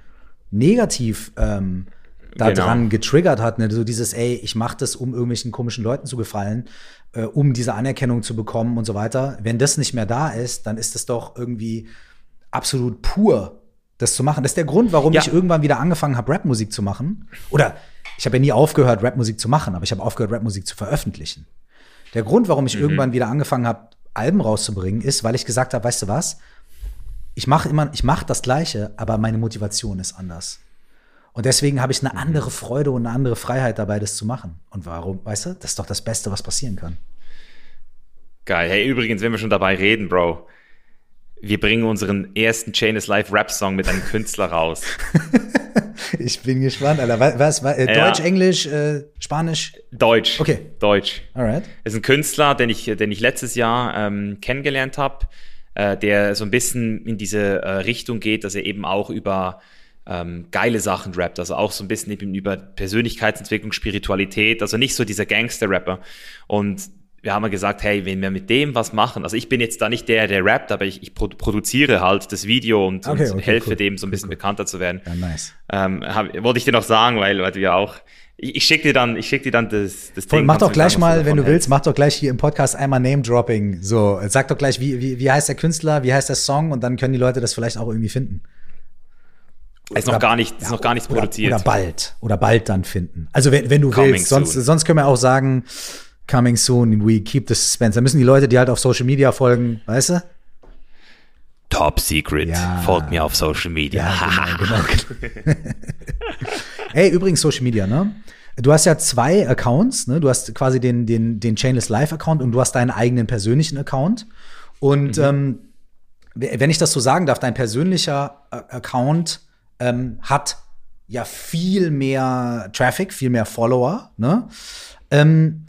negativ ähm, daran genau. getriggert hat, ne? so dieses, ey, ich mache das, um irgendwelchen komischen Leuten zu gefallen, äh, um diese Anerkennung zu bekommen und so weiter. Wenn das nicht mehr da ist, dann ist das doch irgendwie absolut pur das zu machen. Das ist der Grund, warum ja. ich irgendwann wieder angefangen habe, Rapmusik zu machen. Oder ich habe ja nie aufgehört, Rapmusik zu machen, aber ich habe aufgehört, Rapmusik zu veröffentlichen. Der Grund, warum ich mhm. irgendwann wieder angefangen habe, Alben rauszubringen, ist, weil ich gesagt habe, weißt du was? Ich mache immer, ich mache das Gleiche, aber meine Motivation ist anders. Und deswegen habe ich eine andere Freude und eine andere Freiheit dabei, das zu machen. Und warum, weißt du? Das ist doch das Beste, was passieren kann. Geil. Hey, übrigens, wenn wir schon dabei reden, Bro, wir bringen unseren ersten Chain is Life Rap Song mit einem Künstler raus. ich bin gespannt, Alter. Was, was, äh, Deutsch, ja. Englisch, äh, Spanisch? Deutsch. Okay. Deutsch. Alright. ist ein Künstler, den ich, den ich letztes Jahr ähm, kennengelernt habe, äh, der so ein bisschen in diese äh, Richtung geht, dass er eben auch über ähm, geile Sachen rappt, also auch so ein bisschen eben über Persönlichkeitsentwicklung, Spiritualität, also nicht so dieser Gangster-Rapper. Und wir haben gesagt, hey, wenn wir mit dem was machen, also ich bin jetzt da nicht der, der rappt, aber ich, ich produziere halt das Video und, okay, und okay, helfe cool. dem so ein bisschen cool. bekannter zu werden. Ja, nice. Ähm, hab, wollte ich dir noch sagen, weil, weil ja auch, ich, ich schicke dir dann, ich schicke dir dann das, das Voll, Ding. Mach doch gleich sagen, mal, wenn du willst, mach doch gleich hier im Podcast einmal Name-Dropping. So, sag doch gleich, wie, wie, wie heißt der Künstler, wie heißt der Song und dann können die Leute das vielleicht auch irgendwie finden. Ist noch gar nicht, ist ja, noch gar nichts oder, produziert. Oder bald, oder bald dann finden. Also wenn, wenn du Coming willst, sonst, sonst können wir auch sagen, coming soon, we keep the suspense. Da müssen die Leute, die halt auf Social Media folgen, weißt du? Top Secret. Ja. Folgt mir auf Social Media. Ja, genau, genau. Ey, übrigens Social Media, ne? Du hast ja zwei Accounts, ne? Du hast quasi den, den, den Chainless Live Account und du hast deinen eigenen persönlichen Account. Und mhm. ähm, wenn ich das so sagen darf, dein persönlicher Account ähm, hat ja viel mehr Traffic, viel mehr Follower. Ne? Ähm,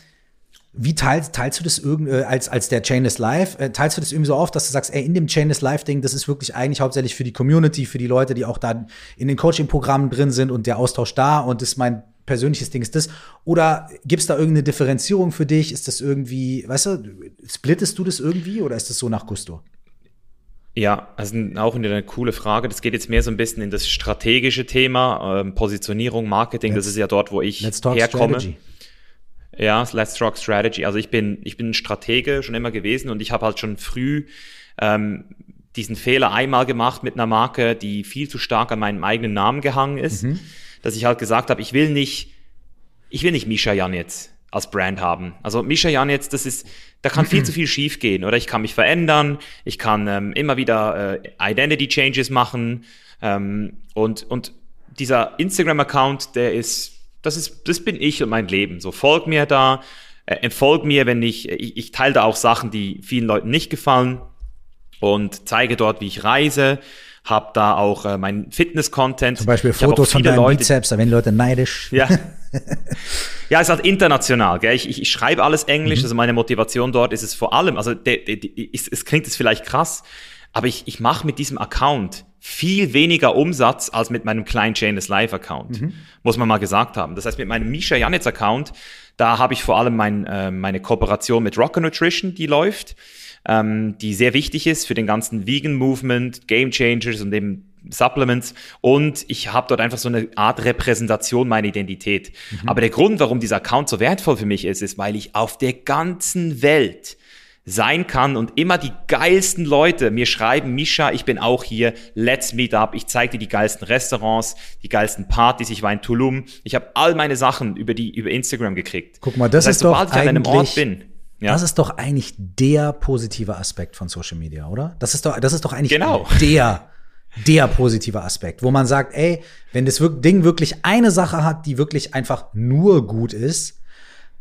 wie teilst, teilst du das irgendwie äh, als, als der Chainless Live? Äh, teilst du das irgendwie so auf, dass du sagst, ey, in dem Chainless Live-Ding, das ist wirklich eigentlich hauptsächlich für die Community, für die Leute, die auch da in den Coaching-Programmen drin sind und der Austausch da und das ist mein persönliches Ding ist das? Oder gibt es da irgendeine Differenzierung für dich? Ist das irgendwie, weißt du, splittest du das irgendwie oder ist das so nach Gusto? Ja, also auch eine coole Frage. Das geht jetzt mehr so ein bisschen in das strategische Thema, ähm, Positionierung, Marketing. Let's, das ist ja dort, wo ich herkomme. Strategy. Ja, Let's Talk Strategy. Also ich bin, ich bin ein Stratege schon immer gewesen und ich habe halt schon früh ähm, diesen Fehler einmal gemacht mit einer Marke, die viel zu stark an meinem eigenen Namen gehangen ist, mhm. dass ich halt gesagt habe, ich will nicht, ich will nicht Misha Jan jetzt als Brand haben. Also Misha Jan jetzt, das ist, da kann viel zu viel schief gehen, oder? Ich kann mich verändern, ich kann ähm, immer wieder äh, Identity Changes machen ähm, und und dieser Instagram-Account, der ist, das ist, das bin ich und mein Leben. So folg mir da, äh, entfolg mir, wenn ich, ich, ich teile da auch Sachen, die vielen Leuten nicht gefallen und zeige dort, wie ich reise habe da auch äh, mein Fitness-Content. Zum Beispiel Fotos von deinen Leute, Bizeps, da werden Leute neidisch. Ja. ja, es ist halt international. Gell? Ich, ich, ich schreibe alles Englisch, mhm. also meine Motivation dort ist es vor allem, also de, de, de, es, es klingt jetzt vielleicht krass, aber ich, ich mache mit diesem Account viel weniger Umsatz als mit meinem kleinen Chainless Live Account, mhm. muss man mal gesagt haben. Das heißt, mit meinem Misha Janitz Account, da habe ich vor allem mein, äh, meine Kooperation mit Rocker Nutrition, die läuft ähm, die sehr wichtig ist für den ganzen Vegan Movement, Game Changers und eben Supplements und ich habe dort einfach so eine Art Repräsentation meiner Identität. Mhm. Aber der Grund, warum dieser Account so wertvoll für mich ist, ist, weil ich auf der ganzen Welt sein kann und immer die geilsten Leute mir schreiben, Misha, ich bin auch hier, let's meet up, ich zeige dir die geilsten Restaurants, die geilsten Partys, ich war in Tulum, ich habe all meine Sachen über die über Instagram gekriegt. Guck mal, das, das heißt, ist doch ich an einem Ort bin, ja. Das ist doch eigentlich der positive Aspekt von Social Media, oder? Das ist doch, das ist doch eigentlich genau. der, der positive Aspekt, wo man sagt, ey, wenn das Ding wirklich eine Sache hat, die wirklich einfach nur gut ist,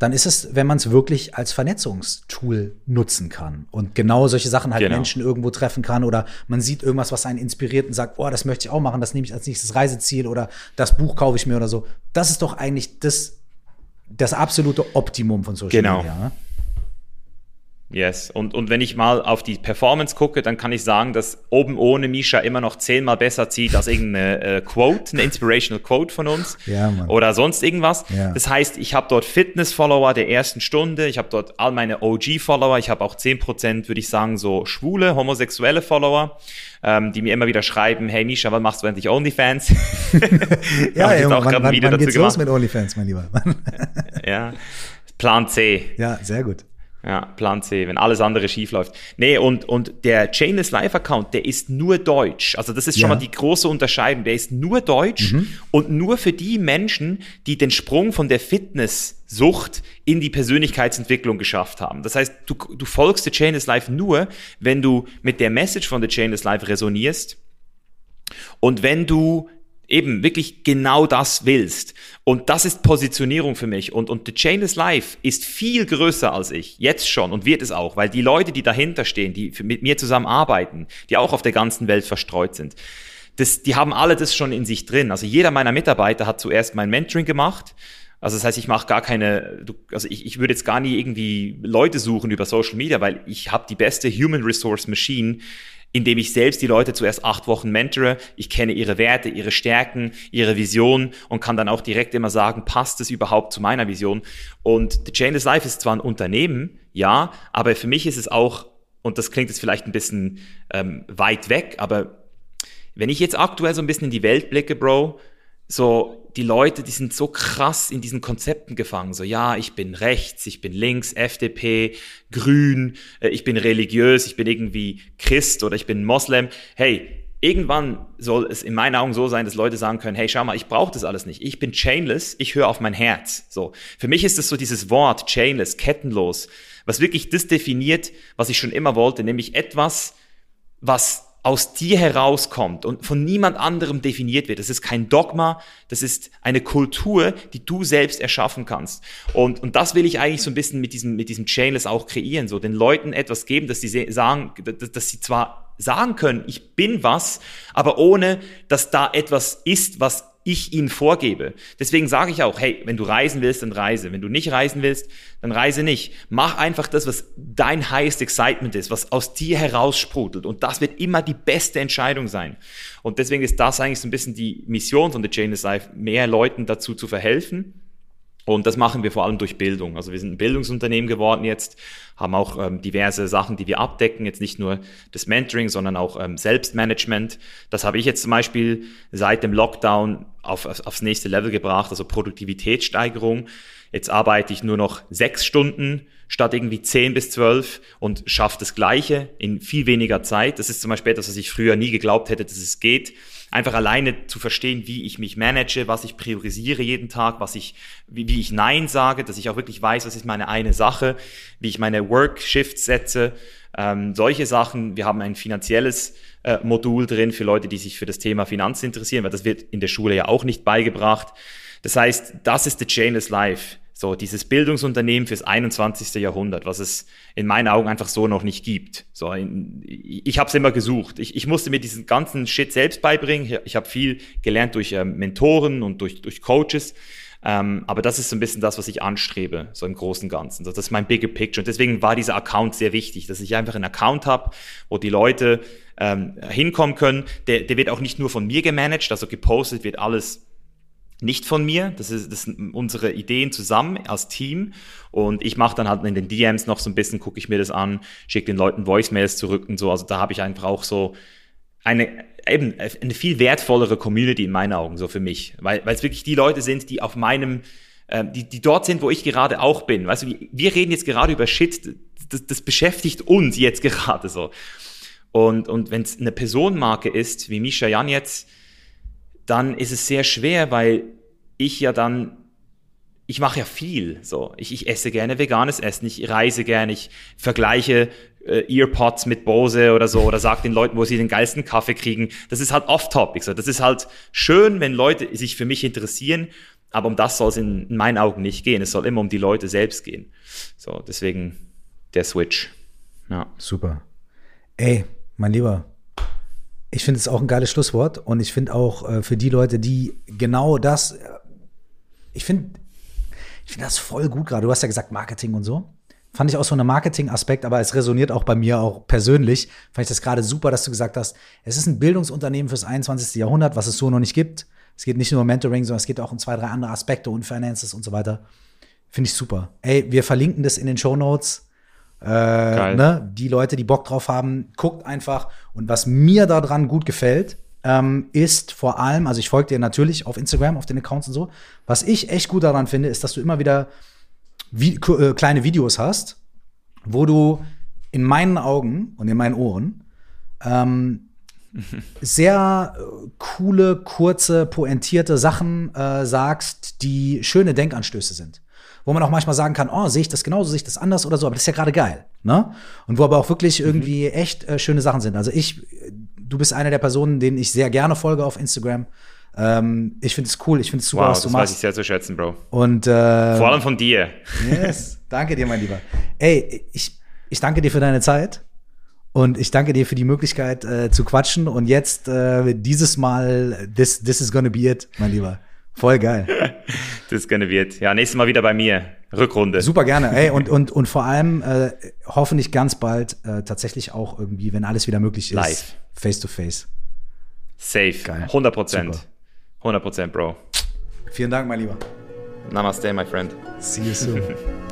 dann ist es, wenn man es wirklich als Vernetzungstool nutzen kann und genau solche Sachen halt genau. Menschen irgendwo treffen kann oder man sieht irgendwas, was einen inspiriert und sagt, oh, das möchte ich auch machen, das nehme ich als nächstes Reiseziel oder das Buch kaufe ich mir oder so. Das ist doch eigentlich das das absolute Optimum von Social genau. Media. Ne? Yes. Und, und wenn ich mal auf die Performance gucke, dann kann ich sagen, dass oben ohne Misha immer noch zehnmal besser zieht als irgendeine äh, Quote, eine Inspirational Quote von uns ja, oder sonst irgendwas. Ja. Das heißt, ich habe dort Fitness-Follower der ersten Stunde, ich habe dort all meine OG-Follower, ich habe auch zehn Prozent, würde ich sagen, so schwule, homosexuelle Follower, ähm, die mir immer wieder schreiben, hey Misha, wann machst du endlich OnlyFans? ja, ja auch wann, wann, wann geht's los mit OnlyFans, mein Lieber? ja, Plan C. Ja, sehr gut. Ja, Plan C, wenn alles andere schief läuft. Nee, und, und der Chainless Live Account, der ist nur deutsch. Also das ist schon ja. mal die große Unterscheidung. Der ist nur deutsch mhm. und nur für die Menschen, die den Sprung von der Fitnesssucht in die Persönlichkeitsentwicklung geschafft haben. Das heißt, du, du folgst der Chainless Life nur, wenn du mit der Message von der Chainless Life resonierst und wenn du eben wirklich genau das willst. Und das ist Positionierung für mich. Und, und The Chainless Life ist viel größer als ich, jetzt schon und wird es auch, weil die Leute, die dahinter stehen, die mit mir zusammen arbeiten, die auch auf der ganzen Welt verstreut sind, das, die haben alle das schon in sich drin. Also jeder meiner Mitarbeiter hat zuerst mein Mentoring gemacht. Also das heißt, ich mache gar keine, also ich, ich würde jetzt gar nie irgendwie Leute suchen über Social Media, weil ich habe die beste Human Resource Machine indem ich selbst die Leute zuerst acht Wochen mentore. Ich kenne ihre Werte, ihre Stärken, ihre Vision und kann dann auch direkt immer sagen, passt es überhaupt zu meiner Vision? Und The Chainless Life ist zwar ein Unternehmen, ja, aber für mich ist es auch, und das klingt jetzt vielleicht ein bisschen ähm, weit weg, aber wenn ich jetzt aktuell so ein bisschen in die Welt blicke, Bro, so die Leute, die sind so krass in diesen Konzepten gefangen. So, ja, ich bin rechts, ich bin links, FDP, grün, äh, ich bin religiös, ich bin irgendwie Christ oder ich bin Moslem. Hey, irgendwann soll es in meinen Augen so sein, dass Leute sagen können, hey, schau mal, ich brauche das alles nicht. Ich bin chainless, ich höre auf mein Herz. So, für mich ist es so dieses Wort chainless, kettenlos, was wirklich das definiert, was ich schon immer wollte, nämlich etwas, was aus dir herauskommt und von niemand anderem definiert wird. Das ist kein Dogma, das ist eine Kultur, die du selbst erschaffen kannst. Und, und das will ich eigentlich so ein bisschen mit diesem, mit diesem Chainless auch kreieren, so den Leuten etwas geben, dass sie sagen, dass, dass sie zwar sagen können, ich bin was, aber ohne, dass da etwas ist, was ich ihnen vorgebe. Deswegen sage ich auch, hey, wenn du reisen willst, dann reise. Wenn du nicht reisen willst, dann reise nicht. Mach einfach das, was dein highest excitement ist, was aus dir heraussprudelt. Und das wird immer die beste Entscheidung sein. Und deswegen ist das eigentlich so ein bisschen die Mission von The Chain is Life, mehr Leuten dazu zu verhelfen und das machen wir vor allem durch Bildung. Also wir sind ein Bildungsunternehmen geworden jetzt, haben auch ähm, diverse Sachen, die wir abdecken. Jetzt nicht nur das Mentoring, sondern auch ähm, Selbstmanagement. Das habe ich jetzt zum Beispiel seit dem Lockdown auf, auf, aufs nächste Level gebracht, also Produktivitätssteigerung. Jetzt arbeite ich nur noch sechs Stunden statt irgendwie zehn bis zwölf und schaffe das Gleiche in viel weniger Zeit. Das ist zum Beispiel etwas, was ich früher nie geglaubt hätte, dass es geht einfach alleine zu verstehen, wie ich mich manage, was ich priorisiere jeden Tag, was ich, wie, wie ich Nein sage, dass ich auch wirklich weiß, was ist meine eine Sache, wie ich meine Work-Shifts setze, ähm, solche Sachen. Wir haben ein finanzielles äh, Modul drin für Leute, die sich für das Thema Finanzen interessieren, weil das wird in der Schule ja auch nicht beigebracht. Das heißt, das ist the Chainless Life. So, dieses Bildungsunternehmen fürs 21. Jahrhundert, was es in meinen Augen einfach so noch nicht gibt. So, ich, ich habe es immer gesucht. Ich, ich musste mir diesen ganzen Shit selbst beibringen. Ich, ich habe viel gelernt durch ähm, Mentoren und durch, durch Coaches. Ähm, aber das ist so ein bisschen das, was ich anstrebe, so im Großen Ganzen. So, das ist mein bigger picture. Und deswegen war dieser Account sehr wichtig, dass ich einfach einen Account habe, wo die Leute ähm, hinkommen können. Der, der wird auch nicht nur von mir gemanagt, also gepostet wird alles nicht von mir. Das, ist, das sind unsere Ideen zusammen als Team. Und ich mache dann halt in den DMs noch so ein bisschen, gucke ich mir das an, schicke den Leuten Voicemails zurück und so. Also da habe ich einfach auch so eine eben eine viel wertvollere Community in meinen Augen so für mich, weil es wirklich die Leute sind, die auf meinem äh, die die dort sind, wo ich gerade auch bin. Weißt du, wir reden jetzt gerade über Shit, das, das beschäftigt uns jetzt gerade so. Und und wenn es eine Personenmarke ist, wie Misha Jan jetzt, dann ist es sehr schwer, weil ich ja dann, ich mache ja viel. So, ich, ich esse gerne veganes Essen, ich reise gerne, ich vergleiche äh, Earpods mit Bose oder so oder sag den Leuten, wo sie den geilsten Kaffee kriegen. Das ist halt off-topic. So. Das ist halt schön, wenn Leute sich für mich interessieren, aber um das soll es in, in meinen Augen nicht gehen. Es soll immer um die Leute selbst gehen. So, deswegen der Switch. Ja. Super. Ey, mein Lieber, ich finde es auch ein geiles Schlusswort und ich finde auch äh, für die Leute, die genau das, äh, ich finde, Ich finde das voll gut gerade. Du hast ja gesagt Marketing und so. Fand ich auch so einen Marketing-Aspekt, aber es resoniert auch bei mir auch persönlich. Fand ich das gerade super, dass du gesagt hast, es ist ein Bildungsunternehmen fürs 21. Jahrhundert, was es so noch nicht gibt. Es geht nicht nur um Mentoring, sondern es geht auch um zwei, drei andere Aspekte und Finances und so weiter. Finde ich super. Ey, wir verlinken das in den Show Notes. Äh, ne? Die Leute, die Bock drauf haben, guckt einfach. Und was mir daran gut gefällt, ähm, ist vor allem, also ich folge dir natürlich auf Instagram, auf den Accounts und so. Was ich echt gut daran finde, ist, dass du immer wieder wie, äh, kleine Videos hast, wo du in meinen Augen und in meinen Ohren ähm, sehr äh, coole, kurze, pointierte Sachen äh, sagst, die schöne Denkanstöße sind. Wo man auch manchmal sagen kann, oh, sehe ich das genauso, sehe ich das anders oder so, aber das ist ja gerade geil. Ne? Und wo aber auch wirklich mhm. irgendwie echt äh, schöne Sachen sind. Also ich, du bist eine der Personen, denen ich sehr gerne folge auf Instagram. Ähm, ich finde es cool, ich finde es super, wow, was du das machst. weiß ich sehr zu schätzen, Bro. Und äh, vor allem von dir. Yes, danke dir, mein Lieber. Ey, ich, ich danke dir für deine Zeit. Und ich danke dir für die Möglichkeit äh, zu quatschen. Und jetzt äh, dieses Mal, this, this is gonna be it, mein Lieber. Voll geil. das be it. Ja, nächstes Mal wieder bei mir. Rückrunde. Super gerne. Ey, und, und, und vor allem äh, hoffentlich ganz bald äh, tatsächlich auch irgendwie, wenn alles wieder möglich ist. Live. Face to face. Safe. Geil. 100 Prozent. 100 Prozent, Bro. Vielen Dank, mein Lieber. Namaste, my friend. See you soon.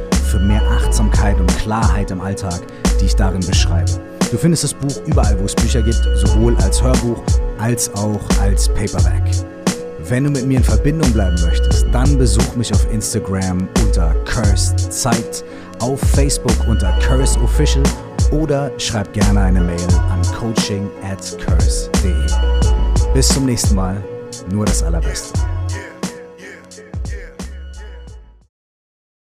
für mehr Achtsamkeit und Klarheit im Alltag, die ich darin beschreibe. Du findest das Buch überall, wo es Bücher gibt, sowohl als Hörbuch als auch als Paperback. Wenn du mit mir in Verbindung bleiben möchtest, dann besuch mich auf Instagram unter Cursed Zeit, auf Facebook unter Curse Official oder schreib gerne eine Mail an coaching at curse.de. Bis zum nächsten Mal, nur das Allerbeste.